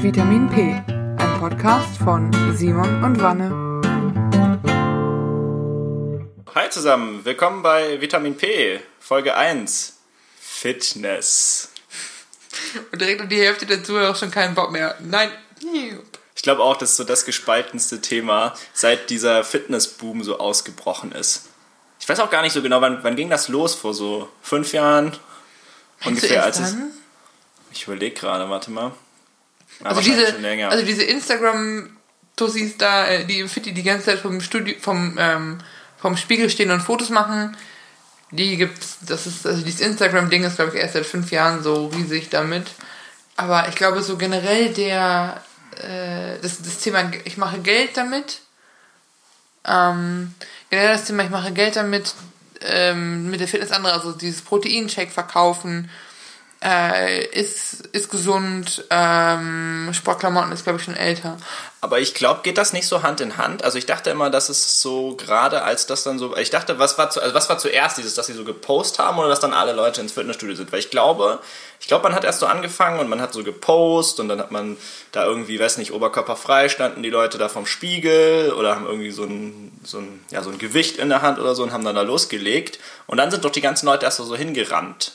Vitamin P, ein Podcast von Simon und Wanne. Hi zusammen, willkommen bei Vitamin P, Folge 1, Fitness. Und direkt um die Hälfte der Zuhörer schon keinen Bock mehr. Nein. Ich glaube auch, das ist so das gespaltenste Thema, seit dieser Fitnessboom so ausgebrochen ist. Ich weiß auch gar nicht so genau, wann, wann ging das los? Vor so fünf Jahren? ungefähr, als es. Ich überlege gerade, warte mal. Also, diese, also diese Instagram-Tussis da, äh, die im Fitti die ganze Zeit vom Studio, vom, ähm, vom Spiegel stehen und Fotos machen, die gibt's, das ist, also dieses Instagram-Ding ist, glaube ich, erst seit fünf Jahren so riesig damit. Aber ich glaube, so generell der, äh, das, das Thema, ich mache Geld damit, ähm, generell das Thema, ich mache Geld damit, ähm, mit der Fitness andere, also dieses Proteinshake verkaufen, äh, ist, ist gesund, ähm, Sportklamotten ist, glaube ich, schon älter. Aber ich glaube, geht das nicht so Hand in Hand? Also ich dachte immer, dass es so gerade als das dann so. Ich dachte, was war, zu, also was war zuerst dieses, dass sie so gepostet haben oder dass dann alle Leute ins Fitnessstudio sind? Weil ich glaube, ich glaube, man hat erst so angefangen und man hat so gepostet und dann hat man da irgendwie, weiß nicht, oberkörperfrei standen die Leute da vom Spiegel oder haben irgendwie so ein, so ein, ja, so ein Gewicht in der Hand oder so und haben dann da losgelegt. Und dann sind doch die ganzen Leute erst so hingerannt.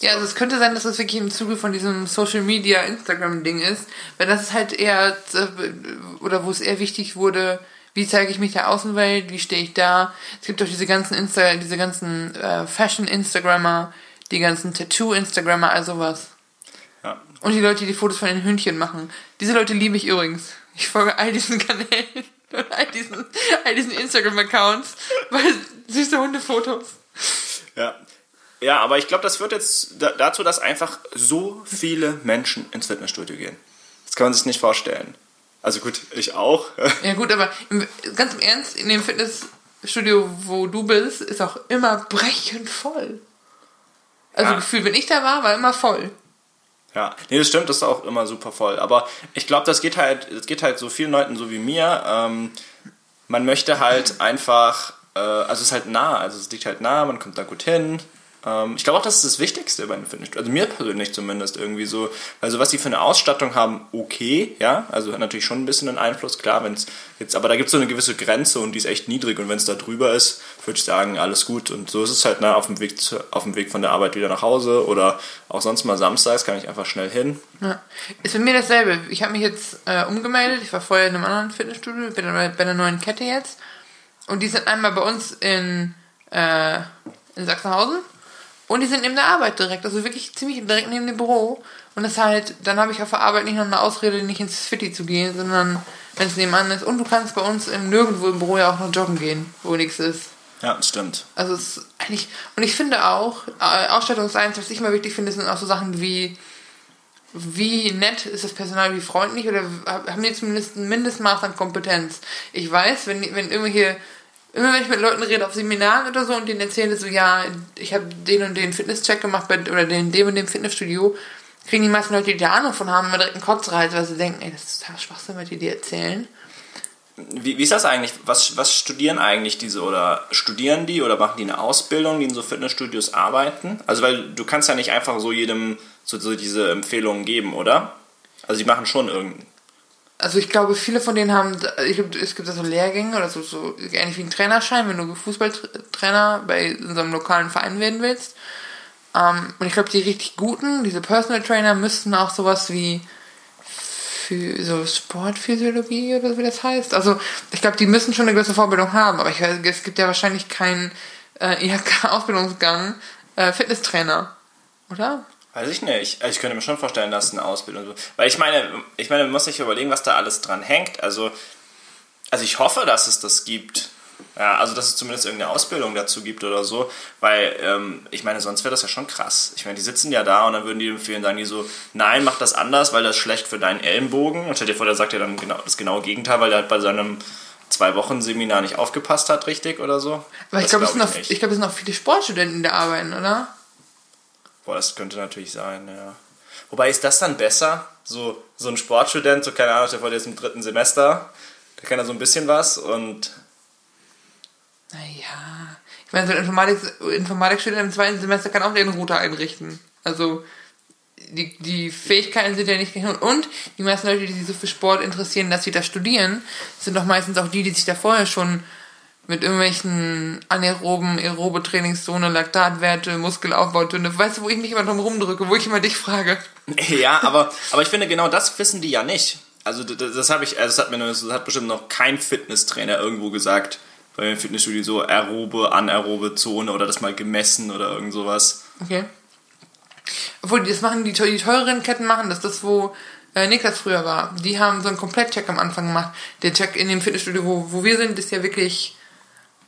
Ja, also es könnte sein, dass das wirklich im Zuge von diesem Social Media Instagram-Ding ist, weil das ist halt eher, äh, oder wo es eher wichtig wurde, wie zeige ich mich der Außenwelt, wie stehe ich da. Es gibt doch diese ganzen Insta, diese ganzen äh, Fashion-Instagrammer, die ganzen Tattoo-Instagrammer, also was. Ja. Und die Leute, die Fotos von den Hündchen machen. Diese Leute liebe ich übrigens. Ich folge all diesen Kanälen und all diesen, all diesen Instagram-Accounts, weil süße Hundefotos. Ja, ja, aber ich glaube, das führt jetzt dazu, dass einfach so viele Menschen ins Fitnessstudio gehen. Das kann man sich nicht vorstellen. Also gut, ich auch. Ja gut, aber ganz im Ernst, in dem Fitnessstudio, wo du bist, ist auch immer brechend voll. Also ja. Gefühl, wenn ich da war, war immer voll. Ja, nee, das stimmt, das ist auch immer super voll. Aber ich glaube, das geht halt, das geht halt so vielen Leuten so wie mir. Ähm, man möchte halt einfach, äh, also es ist halt nah, also es liegt halt nah, man kommt da gut hin, ich glaube auch, das ist das Wichtigste bei einem Fitnessstudio. Also mir persönlich zumindest irgendwie so. Also was sie für eine Ausstattung haben, okay, ja. Also hat natürlich schon ein bisschen einen Einfluss, klar, wenn es jetzt, aber da gibt es so eine gewisse Grenze und die ist echt niedrig und wenn es da drüber ist, würde ich sagen, alles gut. Und so ist es halt, ne, auf dem Weg zu, auf dem Weg von der Arbeit wieder nach Hause oder auch sonst mal samstags kann ich einfach schnell hin. Ja. Ist bei mir dasselbe. Ich habe mich jetzt äh, umgemeldet, ich war vorher in einem anderen Fitnessstudio, bin bei einer neuen Kette jetzt. Und die sind einmal bei uns in, äh, in Sachsenhausen und die sind neben der Arbeit direkt, also wirklich ziemlich direkt neben dem Büro. Und das halt, dann habe ich auf der Arbeit nicht noch eine Ausrede, nicht ins Fitti zu gehen, sondern wenn es nebenan ist. Und du kannst bei uns im, nirgendwo im Büro ja auch noch joggen gehen, wo nichts ist. Ja, das stimmt. Also es ist eigentlich, und ich finde auch, äh, Ausstattungseins, was ich mal wichtig finde, sind auch so Sachen wie, wie nett ist das Personal, wie freundlich oder haben die zumindest ein Mindestmaß an Kompetenz. Ich weiß, wenn, wenn irgendwelche immer wenn ich mit Leuten rede auf Seminaren oder so und denen erzähle so, ja, ich habe den und den Fitnesscheck gemacht oder den, dem und dem Fitnessstudio, kriegen die meisten Leute, die da Ahnung von haben, immer direkt einen Kotzreiz, weil sie denken, ey, das ist total Schwachsinn, was die dir erzählen. Wie, wie ist das eigentlich? Was, was studieren eigentlich diese oder studieren die oder machen die eine Ausbildung, die in so Fitnessstudios arbeiten? Also weil du kannst ja nicht einfach so jedem so, so diese Empfehlungen geben, oder? Also die machen schon irgendeinen also ich glaube, viele von denen haben, ich glaube, es gibt da so Lehrgänge oder so, so ähnlich wie ein Trainerschein, wenn du Fußballtrainer bei so einem lokalen Verein werden willst. Ähm, und ich glaube, die richtig guten, diese Personal Trainer, müssten auch sowas wie so Sportphysiologie oder wie das heißt. Also ich glaube, die müssen schon eine gewisse Vorbildung haben, aber ich, es gibt ja wahrscheinlich keinen äh, IHK-Ausbildungsgang äh, Fitnesstrainer, oder? Weiß ich nicht. Also ich könnte mir schon vorstellen, dass eine Ausbildung so. Weil ich meine, ich meine, man muss sich überlegen, was da alles dran hängt. Also, also ich hoffe, dass es das gibt. Ja, also dass es zumindest irgendeine Ausbildung dazu gibt oder so, weil ähm, ich meine, sonst wäre das ja schon krass. Ich meine, die sitzen ja da und dann würden die empfehlen, sagen die so, nein, mach das anders, weil das ist schlecht für deinen Ellenbogen. Und stell dir vor, der sagt ja dann genau das genaue Gegenteil, weil der halt bei seinem zwei Wochen Seminar nicht aufgepasst hat, richtig oder so. Aber ich glaube, glaub, es, sind glaub, es sind auch viele Sportstudenten, die da arbeiten, oder? Boah, das könnte natürlich sein, ja. Wobei ist das dann besser? So, so ein Sportstudent, so keine Ahnung, der vor jetzt im dritten Semester, der kann da so ein bisschen was und. Naja. Ich meine, so ein Informatik, Informatikstudent im zweiten Semester kann auch den Router einrichten. Also, die, die Fähigkeiten sind ja nicht genug. Und die meisten Leute, die sich so für Sport interessieren, dass sie da studieren, sind doch meistens auch die, die sich da vorher schon mit irgendwelchen anaeroben, aerobe Trainingszone, Laktatwerte, Muskelaufbau, Dünne. Weißt du, wo ich mich immer drum rumdrücke, wo ich immer dich frage? Ja, aber, aber ich finde, genau das wissen die ja nicht. Also das, das habe ich, also das hat mir das hat bestimmt noch kein Fitnesstrainer irgendwo gesagt bei im Fitnessstudio so aerobe, anaerobe Zone oder das mal gemessen oder irgend sowas. Okay. Obwohl, das machen die, die teureren Ketten machen das, das wo äh, Niklas früher war. Die haben so einen Komplettcheck am Anfang gemacht. Der Check in dem Fitnessstudio, wo, wo wir sind, ist ja wirklich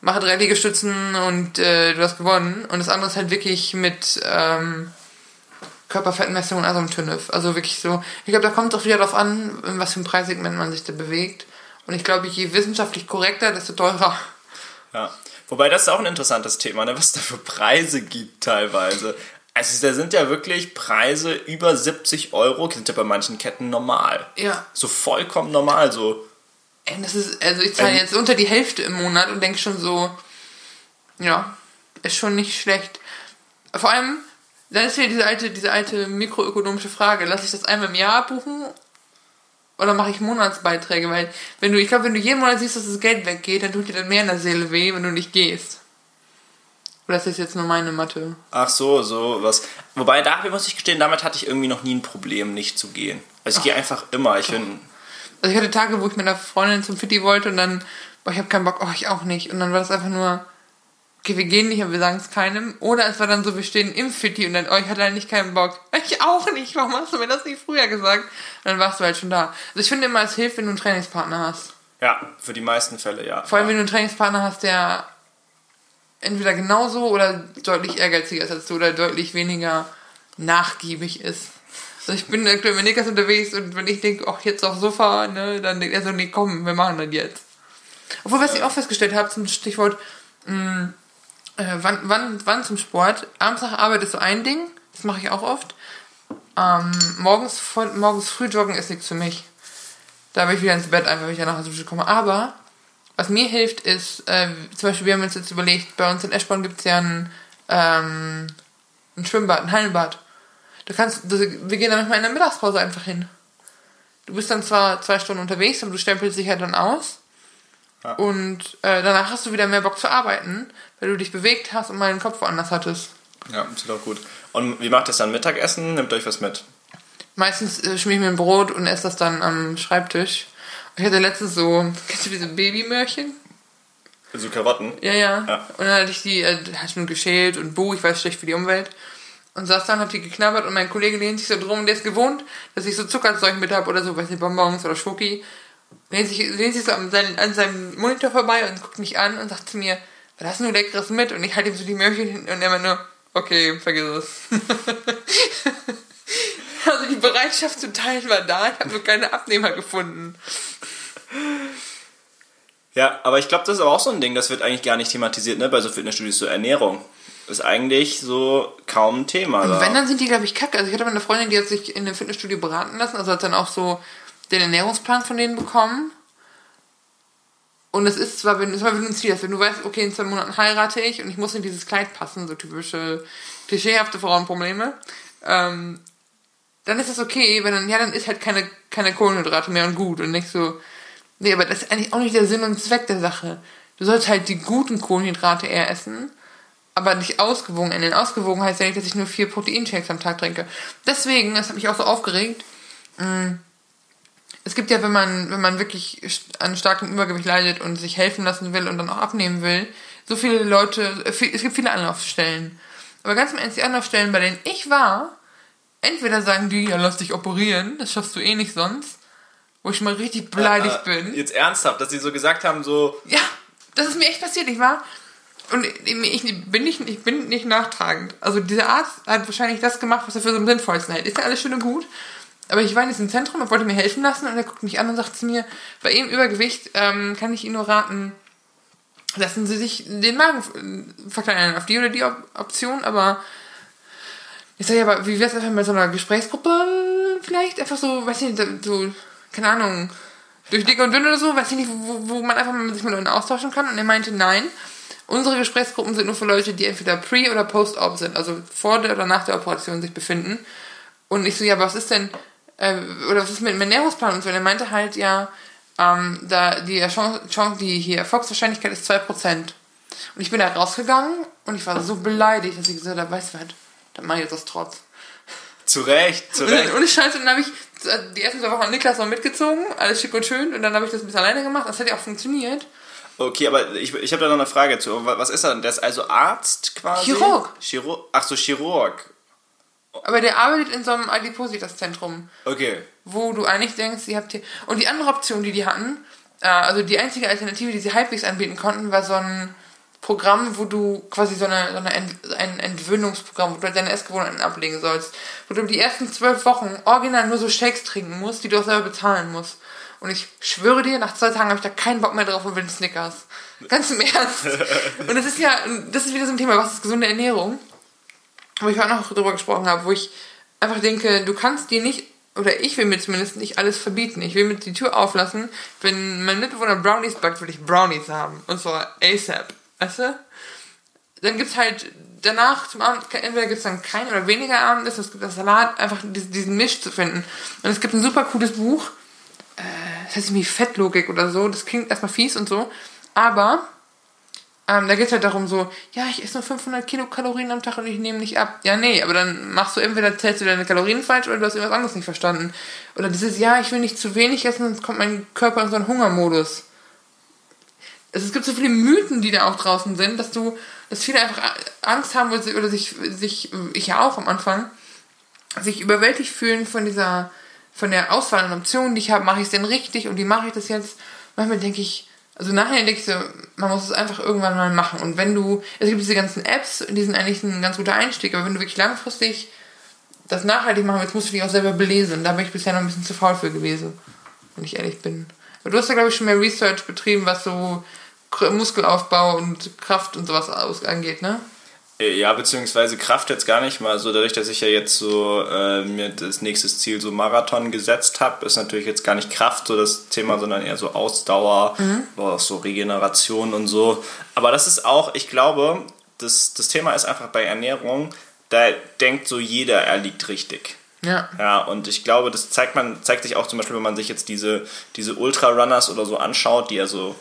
mache drei Liegestützen und äh, du hast gewonnen. Und das andere ist halt wirklich mit ähm, Körperfettmessung, also im TÜNIF. Also wirklich so. Ich glaube, da kommt es auch wieder darauf an, in was für ein Preissegment man sich da bewegt. Und ich glaube, je wissenschaftlich korrekter, desto teurer. Ja. Wobei das ist auch ein interessantes Thema, ne? was es da für Preise gibt teilweise. Also da sind ja wirklich Preise über 70 Euro, die sind ja bei manchen Ketten normal. Ja. So vollkommen normal, so das ist, also ich zahle ähm, jetzt unter die Hälfte im Monat und denke schon so, ja, ist schon nicht schlecht. Vor allem, dann ist ja diese alte, diese alte mikroökonomische Frage, lasse ich das einmal im Jahr buchen oder mache ich Monatsbeiträge? Weil, wenn du, ich glaube, wenn du jeden Monat siehst, dass das Geld weggeht, dann tut dir dann mehr in der Seele weh, wenn du nicht gehst. Oder ist das jetzt nur meine Mathe? Ach so, so was. Wobei, da muss ich gestehen, damit hatte ich irgendwie noch nie ein Problem, nicht zu gehen. Also ich gehe einfach immer. Ich bin also ich hatte Tage, wo ich mit einer Freundin zum Fitti wollte und dann, boah, ich habe keinen Bock, oh, ich auch nicht. Und dann war das einfach nur, okay, wir gehen nicht, aber wir sagen es keinem. Oder es war dann so, wir stehen im Fitti und dann, oh, ich hatte halt nicht keinen Bock. Ich auch nicht, warum hast du mir das nicht früher gesagt? Und dann warst du halt schon da. Also ich finde immer, es hilft, wenn du einen Trainingspartner hast. Ja, für die meisten Fälle, ja. Vor allem, wenn du einen Trainingspartner hast, der entweder genauso oder deutlich ehrgeiziger ist als du oder deutlich weniger nachgiebig ist. Also ich bin aktuell mit Nikas unterwegs und wenn ich denke, ach, jetzt aufs Sofa, ne, dann denkt er so, nee, komm, wir machen das jetzt. Obwohl, was ich auch festgestellt habe zum Stichwort, mh, mm, äh, wann, wann, wann zum Sport? Abends nach Arbeit ist so ein Ding, das mache ich auch oft. Ähm, morgens, voll, morgens früh joggen ist nichts für mich. Da will ich wieder ins Bett, einfach wenn ich danach aus dem komme. Aber was mir hilft, ist, äh, zum Beispiel, wir haben uns jetzt überlegt, bei uns in Eschborn gibt es ja ein, ähm, ein Schwimmbad, ein Hallenbad. Du kannst, wir gehen dann manchmal in der Mittagspause einfach hin. Du bist dann zwar zwei Stunden unterwegs, aber du stempelst dich halt dann aus. Ja. Und äh, danach hast du wieder mehr Bock zu arbeiten, weil du dich bewegt hast und mal den Kopf woanders hattest. Ja, das ist auch gut. Und wie macht das dann Mittagessen? Nehmt euch was mit? Meistens äh, schmier ich mir ein Brot und esse das dann am Schreibtisch. Ich hatte letztens so, kennst du diese Babymörchen? So Karotten? Ja, ja, ja. Und dann hatte ich die, äh, hatte ich geschält und Buh, ich weiß, schlecht für die Umwelt und saß dann, hab die geknabbert und mein Kollege lehnt sich so drum und der ist gewohnt, dass ich so Zuckerzeug mit habe oder so, weiß nicht, Bonbons oder Schoki. Lehnt sich, lehnt sich so an, seinen, an seinem Monitor vorbei und guckt mich an und sagt zu mir, was hast du nur Leckeres mit? Und ich halte ihm so die Möhrchen hin und er meint nur, okay, vergiss es. also die Bereitschaft zu teilen war da, ich habe nur keine Abnehmer gefunden. Ja, aber ich glaube, das ist aber auch so ein Ding, das wird eigentlich gar nicht thematisiert, ne, bei so Fitnessstudios, so Ernährung ist eigentlich so kaum ein Thema. Und wenn, dann sind die, glaube ich, kacke. Also ich hatte eine Freundin, die hat sich in einem Fitnessstudio beraten lassen, also hat dann auch so den Ernährungsplan von denen bekommen. Und es ist zwar, wenn, wenn du ein Ziel hast, wenn du weißt, okay, in zwei Monaten heirate ich und ich muss in dieses Kleid passen, so typische, klischeehafte Frauenprobleme, ähm, dann ist das okay, wenn dann, ja, dann ist halt keine, keine Kohlenhydrate mehr und gut und nicht so, nee, aber das ist eigentlich auch nicht der Sinn und Zweck der Sache. Du sollst halt die guten Kohlenhydrate eher essen aber nicht ausgewogen ernähren. Ausgewogen heißt ja nicht, dass ich nur vier Proteinshakes am Tag trinke. Deswegen, das hat mich auch so aufgeregt. Mm, es gibt ja, wenn man, wenn man wirklich an starkem Übergewicht leidet und sich helfen lassen will und dann auch abnehmen will, so viele Leute, es gibt viele Anlaufstellen. Aber ganz im Ernst, die Anlaufstellen, bei denen ich war, entweder sagen die, ja, lass dich operieren, das schaffst du eh nicht sonst, wo ich mal richtig beleidigt äh, äh, bin. Jetzt ernsthaft, dass sie so gesagt haben, so. Ja, das ist mir echt passiert. Ich war, und ich bin nicht, ich bin nicht nachtragend. Also dieser Arzt hat wahrscheinlich das gemacht, was er für so am sinnvollsten hält. Ist ja alles schön und gut. Aber ich war in diesem Zentrum und wollte mir helfen lassen und er guckt mich an und sagt zu mir, bei ihm Übergewicht ähm, kann ich Ihnen nur raten, lassen Sie sich den Magen verkleinern, auf die oder die Option, aber ich sage ja, aber wie wäre es einfach mit so einer Gesprächsgruppe vielleicht? Einfach so, weiß ich nicht, so, keine Ahnung, durch dick und dünn oder so, weiß ich nicht, wo, wo man einfach mal sich mit Leuten austauschen kann. Und er meinte, nein, Unsere Gesprächsgruppen sind nur für Leute, die entweder pre- oder post-op sind, also vor der oder nach der Operation sich befinden. Und ich so, ja, aber was ist denn, äh, oder was ist mit dem Ernährungsplan und so? Und er meinte halt, ja, ähm, da die Chance, Chance, die hier Erfolgswahrscheinlichkeit ist 2%. Und ich bin da rausgegangen und ich war so beleidigt, dass ich gesagt habe, weißt du was, dann mach ich jetzt das trotz. Zu Recht, zu Recht. Und, ich scheiße, dann habe ich die ersten zwei Wochen an Niklas noch mitgezogen, alles schick und schön, und dann habe ich das ein bisschen alleine gemacht. Das hat ja auch funktioniert. Okay, aber ich, ich habe da noch eine Frage zu. Was ist er denn? Der ist also Arzt quasi? Chirurg. Chirurg. Ach so, Chirurg. Aber der arbeitet in so einem Adipositas-Zentrum. Okay. Wo du eigentlich denkst, ihr habt hier. Und die andere Option, die die hatten, äh, also die einzige Alternative, die sie halbwegs anbieten konnten, war so ein Programm, wo du quasi so, eine, so eine Ent, ein Entwöhnungsprogramm, wo du deine Essgewohnheiten ablegen sollst. Wo du die ersten zwölf Wochen original nur so Shakes trinken musst, die du auch selber bezahlen musst. Und ich schwöre dir, nach zwei Tagen habe ich da keinen Bock mehr drauf und will Snickers. Ganz im Ernst. und das ist ja, das ist wieder so ein Thema, was ist gesunde Ernährung? Wo ich auch noch drüber gesprochen habe, wo ich einfach denke, du kannst dir nicht, oder ich will mir zumindest nicht alles verbieten. Ich will mir die Tür auflassen. Wenn mein Mitbewohner Brownies backt, will ich Brownies haben. Und zwar ASAP. Weißt du? Dann gibt's halt danach zum Abend, entweder gibt's dann kein oder weniger Abendessen, es gibt das Salat, einfach diesen Misch zu finden. Und es gibt ein super cooles Buch, das heißt irgendwie Fettlogik oder so, das klingt erstmal fies und so, aber ähm, da geht's halt darum so, ja, ich esse nur 500 Kilokalorien am Tag und ich nehme nicht ab. Ja, nee, aber dann machst du entweder, zählst du deine Kalorien falsch oder du hast irgendwas anderes nicht verstanden. Oder dieses, ja, ich will nicht zu wenig essen, sonst kommt mein Körper in so einen Hungermodus es gibt so viele Mythen, die da auch draußen sind, dass du, dass viele einfach Angst haben oder sich, sich, ich ja auch am Anfang, sich überwältigt fühlen von dieser, von der Auswahl an Optionen, die ich habe, mache ich es denn richtig und wie mache ich das jetzt? Manchmal denke ich, also nachher denke ich so, man muss es einfach irgendwann mal machen. Und wenn du, es gibt diese ganzen Apps, die sind eigentlich ein ganz guter Einstieg, aber wenn du wirklich langfristig das nachhaltig machen willst, musst du dich auch selber belesen. Da bin ich bisher noch ein bisschen zu faul für gewesen, wenn ich ehrlich bin. Aber du hast ja, glaube ich, schon mehr Research betrieben, was so Muskelaufbau und Kraft und sowas angeht, ne? Äh, ja, beziehungsweise Kraft jetzt gar nicht mal. So dadurch, dass ich ja jetzt so äh, mir das nächste Ziel so Marathon gesetzt habe, ist natürlich jetzt gar nicht Kraft so das Thema, sondern eher so Ausdauer, mhm. auch so Regeneration und so. Aber das ist auch, ich glaube, das, das Thema ist einfach bei Ernährung, da denkt so jeder, er liegt richtig. Ja. Ja, und ich glaube, das zeigt man, zeigt sich auch zum Beispiel, wenn man sich jetzt diese, diese Ultrarunners oder so anschaut, die ja so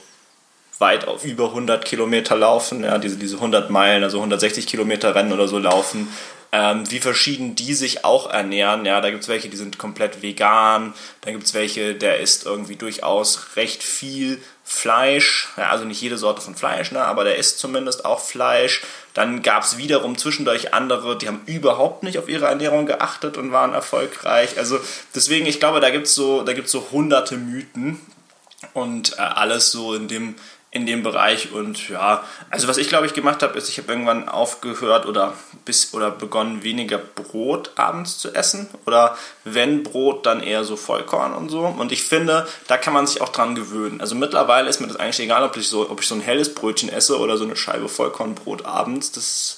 weit auf über 100 Kilometer laufen, ja, diese, diese 100 Meilen, also 160 Kilometer Rennen oder so laufen, ähm, wie verschieden die sich auch ernähren. Ja, da gibt es welche, die sind komplett vegan, dann gibt es welche, der isst irgendwie durchaus recht viel Fleisch, ja, also nicht jede Sorte von Fleisch, ne, aber der isst zumindest auch Fleisch. Dann gab es wiederum zwischendurch andere, die haben überhaupt nicht auf ihre Ernährung geachtet und waren erfolgreich. Also deswegen, ich glaube, da gibt es so, so hunderte Mythen und äh, alles so in dem in dem Bereich und ja, also was ich glaube ich gemacht habe, ist, ich habe irgendwann aufgehört oder bis oder begonnen weniger Brot abends zu essen oder wenn Brot dann eher so Vollkorn und so und ich finde, da kann man sich auch dran gewöhnen. Also mittlerweile ist mir das eigentlich egal, ob ich so ob ich so ein helles Brötchen esse oder so eine Scheibe Vollkornbrot abends, das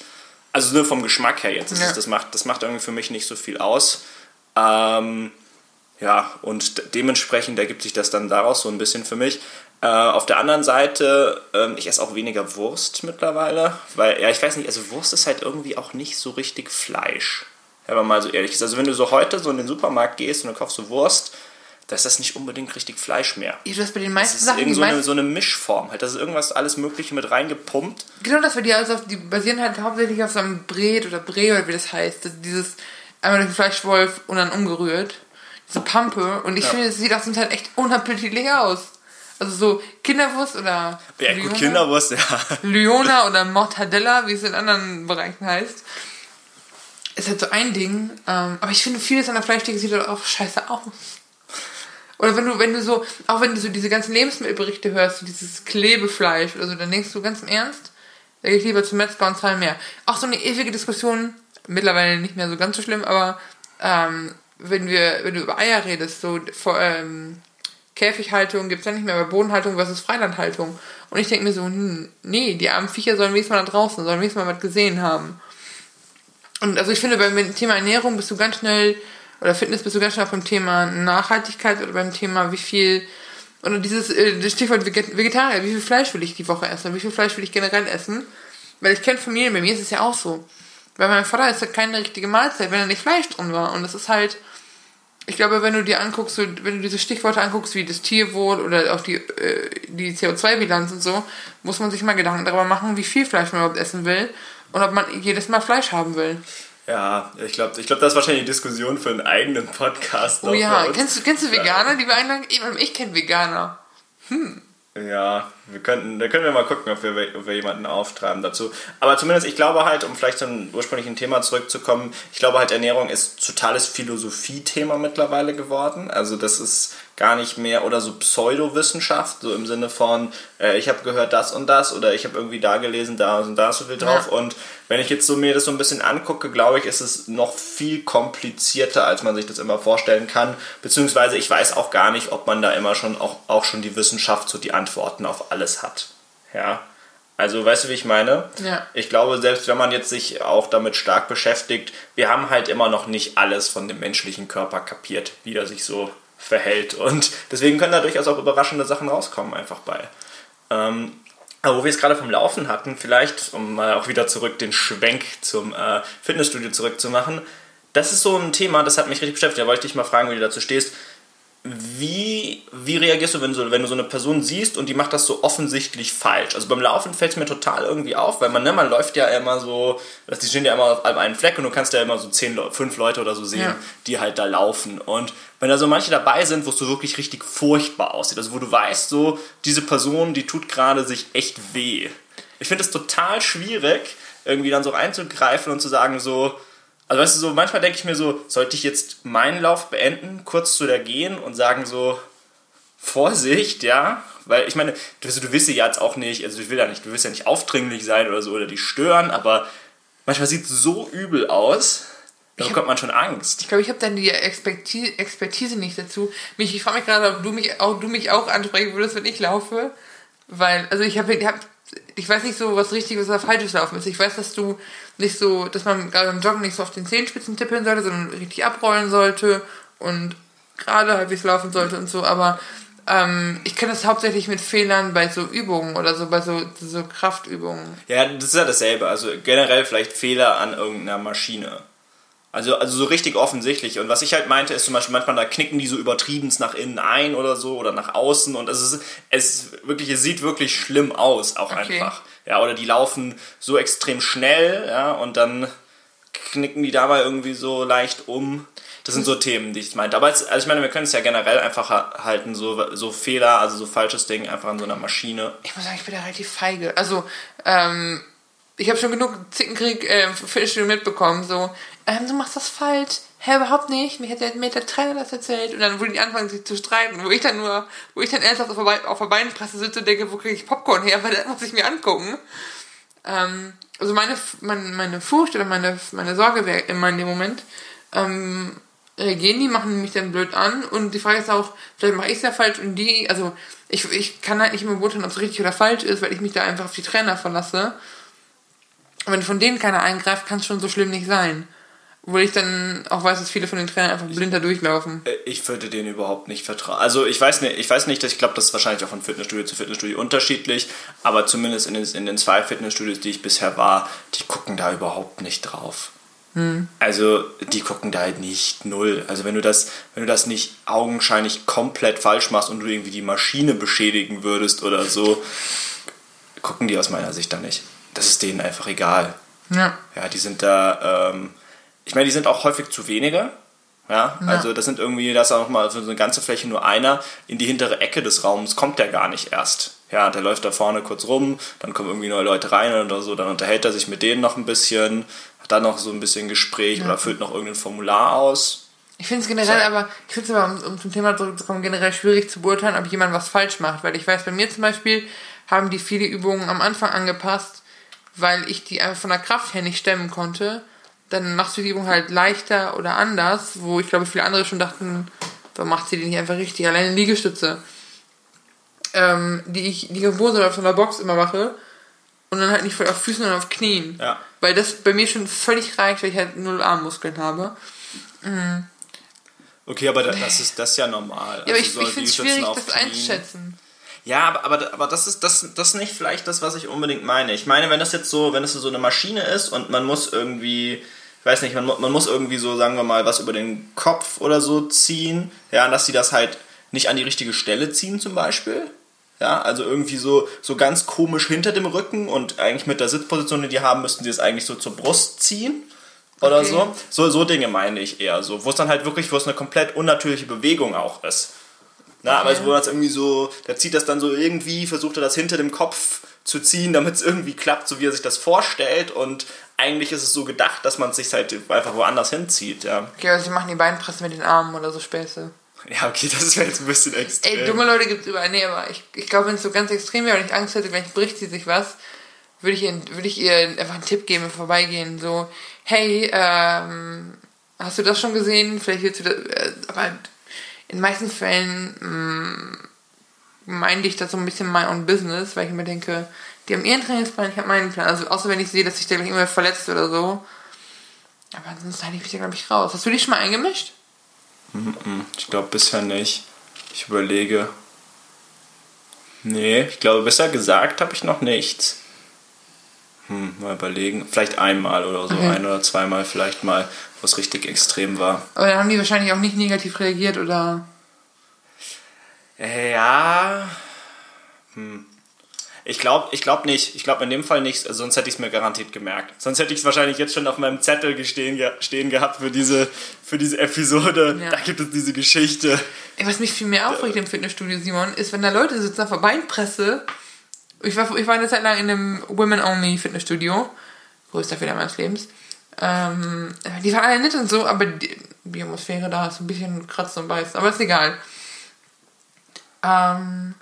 also nur vom Geschmack her jetzt, das, ja. ist, das macht das macht irgendwie für mich nicht so viel aus. Ähm, ja, und dementsprechend ergibt sich das dann daraus so ein bisschen für mich. Äh, auf der anderen Seite, ähm, ich esse auch weniger Wurst mittlerweile, weil, ja, ich weiß nicht, also Wurst ist halt irgendwie auch nicht so richtig Fleisch. Wenn man mal so ehrlich ist. Also wenn du so heute so in den Supermarkt gehst und du kaufst so Wurst, da ist das nicht unbedingt richtig Fleisch mehr. Du hast bei den meisten das ist Sachen. Irgend so, eine, so eine Mischform. Halt, das ist irgendwas alles Mögliche mit reingepumpt. Genau, das wir die also auf, die basieren halt hauptsächlich auf so einem Bret oder Bre oder wie das heißt. Das, dieses einmal den Fleischwolf und dann umgerührt. Diese Pampe. Und ich ja. finde, es sieht auch zum Teil echt unappetitlich aus. Also so Kinderwurst oder ja, Lyona, gut, Kinderwurst, ja. Lyona oder Mortadella, wie es in anderen Bereichen heißt. Ist halt so ein Ding. Ähm, aber ich finde, vieles an der Fleischtheke sieht halt auch scheiße aus. Oder wenn du, wenn du so, auch wenn du so diese ganzen Lebensmittelberichte hörst, dieses Klebefleisch oder so, dann denkst du ganz im Ernst, da gehe ich lieber zum Metzger und zahle mehr. Auch so eine ewige Diskussion, mittlerweile nicht mehr so ganz so schlimm, aber ähm, wenn wir, wenn du über Eier redest, so vor, ähm, Käfighaltung gibt es ja nicht mehr, aber Bodenhaltung versus Freilandhaltung. Und ich denke mir so, hm, nee, die armen Viecher sollen wenigstens mal da draußen, sollen wenigstens mal was gesehen haben. Und also ich finde, beim Thema Ernährung bist du ganz schnell, oder Fitness bist du ganz schnell beim Thema Nachhaltigkeit oder beim Thema, wie viel, oder dieses äh, Stichwort Vegetarier, wie viel Fleisch will ich die Woche essen, wie viel Fleisch will ich generell essen. Weil ich kenne Familien, bei mir ist es ja auch so. Weil mein Vater ist halt keine richtige Mahlzeit, wenn da nicht Fleisch drin war. Und das ist halt, ich glaube, wenn du dir anguckst, wenn du diese Stichworte anguckst, wie das Tierwohl oder auch die, äh, die CO2-Bilanz und so, muss man sich mal Gedanken darüber machen, wie viel Fleisch man überhaupt essen will und ob man jedes Mal Fleisch haben will. Ja, ich glaube, ich glaub, das ist wahrscheinlich eine Diskussion für einen eigenen Podcast. Oh ja, kennst du, kennst du Veganer, die wir einladen? Ich, ich kenne Veganer. Hm. Ja, wir könnten, da können wir mal gucken, ob wir, ob wir jemanden auftreiben dazu. Aber zumindest, ich glaube halt, um vielleicht zum ursprünglichen Thema zurückzukommen, ich glaube halt, Ernährung ist totales Philosophie-Thema mittlerweile geworden. Also das ist gar nicht mehr oder so Pseudowissenschaft, so im Sinne von, äh, ich habe gehört das und das oder ich habe irgendwie da gelesen, da und da so viel drauf. Ja. Und wenn ich jetzt so mir das so ein bisschen angucke, glaube ich, ist es noch viel komplizierter, als man sich das immer vorstellen kann. Beziehungsweise ich weiß auch gar nicht, ob man da immer schon auch, auch schon die Wissenschaft so die Antworten auf alles hat. Ja. Also weißt du, wie ich meine? Ja. Ich glaube, selbst wenn man jetzt sich auch damit stark beschäftigt, wir haben halt immer noch nicht alles von dem menschlichen Körper kapiert, wie er sich so verhält. Und deswegen können da durchaus auch überraschende Sachen rauskommen, einfach bei. Ähm, aber wo wir es gerade vom Laufen hatten, vielleicht, um mal auch wieder zurück den Schwenk zum äh, Fitnessstudio zurückzumachen, das ist so ein Thema, das hat mich richtig beschäftigt. Da wollte ich dich mal fragen, wie du dazu stehst. Wie, wie reagierst du wenn, so, wenn du so eine Person siehst und die macht das so offensichtlich falsch? Also beim Laufen fällt es mir total irgendwie auf, weil man, ne, man läuft ja immer so, die stehen ja immer auf einem Fleck und du kannst ja immer so zehn, fünf Leute oder so sehen, ja. die halt da laufen. Und wenn da so manche dabei sind, wo es so wirklich richtig furchtbar aussieht, also wo du weißt, so, diese Person, die tut gerade sich echt weh. Ich finde es total schwierig, irgendwie dann so reinzugreifen und zu sagen, so, also weißt du, so manchmal denke ich mir so, sollte ich jetzt meinen Lauf beenden, kurz zu der gehen und sagen so, Vorsicht, ja, weil ich meine, du, du willst ja jetzt auch nicht, also ich will ja nicht, du willst ja nicht aufdringlich sein oder so oder die stören, aber manchmal sieht es so übel aus, da bekommt man schon Angst. Ich glaube, ich habe dann die Expertise, Expertise nicht dazu. Mich, ich frage mich gerade, ob du mich, auch, du mich auch ansprechen würdest, wenn ich laufe. Weil, also ich habe hab ich weiß nicht so, was richtig oder falsches Laufen ist. Ich weiß, dass du nicht so, dass man gerade beim Joggen nicht so auf den Zehenspitzen tippeln sollte, sondern richtig abrollen sollte und gerade halbwegs laufen sollte und so, aber ähm, ich kenne das hauptsächlich mit Fehlern bei so Übungen oder so, bei so, so Kraftübungen. Ja, das ist ja dasselbe. Also generell vielleicht Fehler an irgendeiner Maschine. Also, also so richtig offensichtlich. Und was ich halt meinte, ist zum Beispiel manchmal, da knicken die so übertrieben nach innen ein oder so oder nach außen. Und es ist, es wirklich, es sieht wirklich schlimm aus, auch okay. einfach. Ja, oder die laufen so extrem schnell, ja, und dann knicken die dabei irgendwie so leicht um. Das sind so Themen, die ich meinte. Aber jetzt, also ich meine, wir können es ja generell einfach halten, so, so Fehler, also so falsches Ding einfach an so einer Maschine. Ich muss sagen, ich bin da relativ feige. Also, ähm, ich habe schon genug Zickenkrieg äh, Fitnessstudio mitbekommen, so, ähm, du machst das falsch. Hä, überhaupt nicht. Mir hat der, mir hat der Trainer das erzählt. Und dann wurden die anfangen, sich zu streiten. Wo ich dann nur, wo ich dann ernsthaft auf der, auf der Beinpresse sitze und denke, wo kriege ich Popcorn her? Weil das muss ich mir angucken. Ähm, also meine, meine, meine Furcht oder meine, meine Sorge wäre immer in dem Moment, ähm, reagieren die, machen mich dann blöd an. Und die Frage ist auch, vielleicht mache ich es ja falsch und die, also ich, ich kann halt nicht immer beurteilen, ob es richtig oder falsch ist, weil ich mich da einfach auf die Trainer verlasse. Und wenn von denen keiner eingreift, kann es schon so schlimm nicht sein. Obwohl ich dann auch weiß, dass viele von den Trainern einfach blind da durchlaufen. Äh, ich würde denen überhaupt nicht vertrauen. Also ich weiß nicht, ich weiß nicht, ich glaube, das ist wahrscheinlich auch von Fitnessstudio zu Fitnessstudio unterschiedlich, aber zumindest in den, in den zwei Fitnessstudios, die ich bisher war, die gucken da überhaupt nicht drauf. Hm. Also die gucken da halt nicht null. Also wenn du das, wenn du das nicht augenscheinlich komplett falsch machst und du irgendwie die Maschine beschädigen würdest oder so, gucken die aus meiner Sicht da nicht. Das ist denen einfach egal. Ja. Ja, die sind da. Ähm, ich meine, die sind auch häufig zu wenige. Ja, ja. also das sind irgendwie, das auch mal für so eine ganze Fläche nur einer. In die hintere Ecke des Raums kommt der gar nicht erst. Ja, der läuft da vorne kurz rum, dann kommen irgendwie neue Leute rein oder so, dann unterhält er sich mit denen noch ein bisschen, hat dann noch so ein bisschen Gespräch ja. oder füllt noch irgendein Formular aus. Ich finde es generell so. aber, ich finde es aber, um, um, zum Thema zurückzukommen, generell schwierig zu beurteilen, ob jemand was falsch macht, weil ich weiß, bei mir zum Beispiel haben die viele Übungen am Anfang angepasst, weil ich die einfach von der Kraft her nicht stemmen konnte dann machst du die Übung halt leichter oder anders, wo ich glaube, viele andere schon dachten, warum macht sie die nicht einfach richtig? Alleine Liegestütze, ähm, die ich die oder auf so einer Box immer mache und dann halt nicht voll auf Füßen, sondern auf Knien. Ja. Weil das bei mir schon völlig reicht, weil ich halt null Armmuskeln habe. Mhm. Okay, aber das ist das ist ja normal. Ja, aber also ich, so ich finde es schwierig, das Knien. einzuschätzen. Ja, aber, aber, aber das, ist, das, das nicht vielleicht das, was ich unbedingt meine. Ich meine, wenn das jetzt so, wenn es so eine Maschine ist und man muss irgendwie, ich weiß nicht, man, man muss irgendwie so, sagen wir mal, was über den Kopf oder so ziehen, ja, dass sie das halt nicht an die richtige Stelle ziehen zum Beispiel. Ja, also irgendwie so, so ganz komisch hinter dem Rücken und eigentlich mit der Sitzposition, die die haben, müssten sie es eigentlich so zur Brust ziehen oder okay. so. so. So Dinge meine ich eher so, wo es dann halt wirklich, wo es eine komplett unnatürliche Bewegung auch ist. Na, okay. aber so, wo man irgendwie so, der zieht das dann so irgendwie, versucht er das hinter dem Kopf zu ziehen, damit es irgendwie klappt, so wie er sich das vorstellt und eigentlich ist es so gedacht, dass man es sich halt einfach woanders hinzieht, ja. Okay, also sie machen die Beinpresse mit den Armen oder so Späße. Ja, okay, das wäre jetzt ein bisschen extrem. Ey, dumme Leute gibt es überall. Nee, aber ich, ich glaube, wenn es so ganz extrem wäre und ich Angst hätte, gleich bricht sie sich was, würde ich, ihr, würd ich ihr einfach einen Tipp geben, vorbeigehen. So, hey, ähm, hast du das schon gesehen? Vielleicht willst du das. Äh, aber in meisten Fällen mh, mm, meinte ich das so ein bisschen my own business, weil ich mir denke, die haben ihren Trainingsplan, ich habe meinen Plan. Also, außer wenn ich sehe, dass sich da gleich immer verletzt oder so. Aber ansonsten halte ich mich da, glaube ich, raus. Hast du dich schon mal eingemischt? Ich glaube bisher nicht. Ich überlege. Nee, ich glaube, besser gesagt habe ich noch nichts. Hm, mal überlegen. Vielleicht einmal oder so, okay. ein oder zweimal vielleicht mal, wo es richtig extrem war. Aber dann haben die wahrscheinlich auch nicht negativ reagiert, oder? Ja. Hm. Ich glaube ich glaub nicht. Ich glaube in dem Fall nicht, sonst hätte ich es mir garantiert gemerkt. Sonst hätte ich es wahrscheinlich jetzt schon auf meinem Zettel gestehen, stehen gehabt für diese, für diese Episode. Ja. Da gibt es diese Geschichte. Ey, was mich viel mehr aufregt im Fitnessstudio, Simon, ist, wenn da Leute sitzen auf der Beinpresse. Ich war, ich war eine Zeit lang in einem Women-Only Fitnessstudio. Größter Fehler meines Lebens. Ähm, die waren alle nett und so, aber die, die Atmosphäre da ist ein bisschen kratzt und beißt. Aber ist egal. Ähm,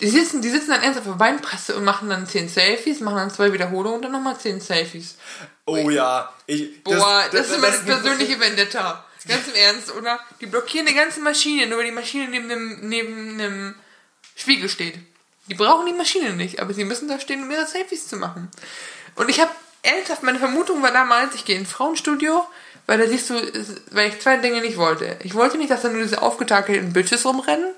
die sitzen, die sitzen dann ernsthaft auf der Beinpresse und machen dann 10 Selfies, machen dann zwei Wiederholungen und dann nochmal 10 Selfies. Oh ja. Ich, Boah, das, das, das ist meine persönliche Vendetta. Ganz im Ernst, oder? Die blockieren die ganze Maschine, nur weil die Maschine neben einem, neben einem Spiegel steht. Die brauchen die Maschine nicht, aber sie müssen da stehen, um ihre Selfies zu machen. Und ich habe ernsthaft, meine Vermutung war damals, ich gehe ins Frauenstudio, weil da siehst du, weil ich zwei Dinge nicht wollte. Ich wollte nicht, dass da nur diese aufgetakelten Bitches rumrennen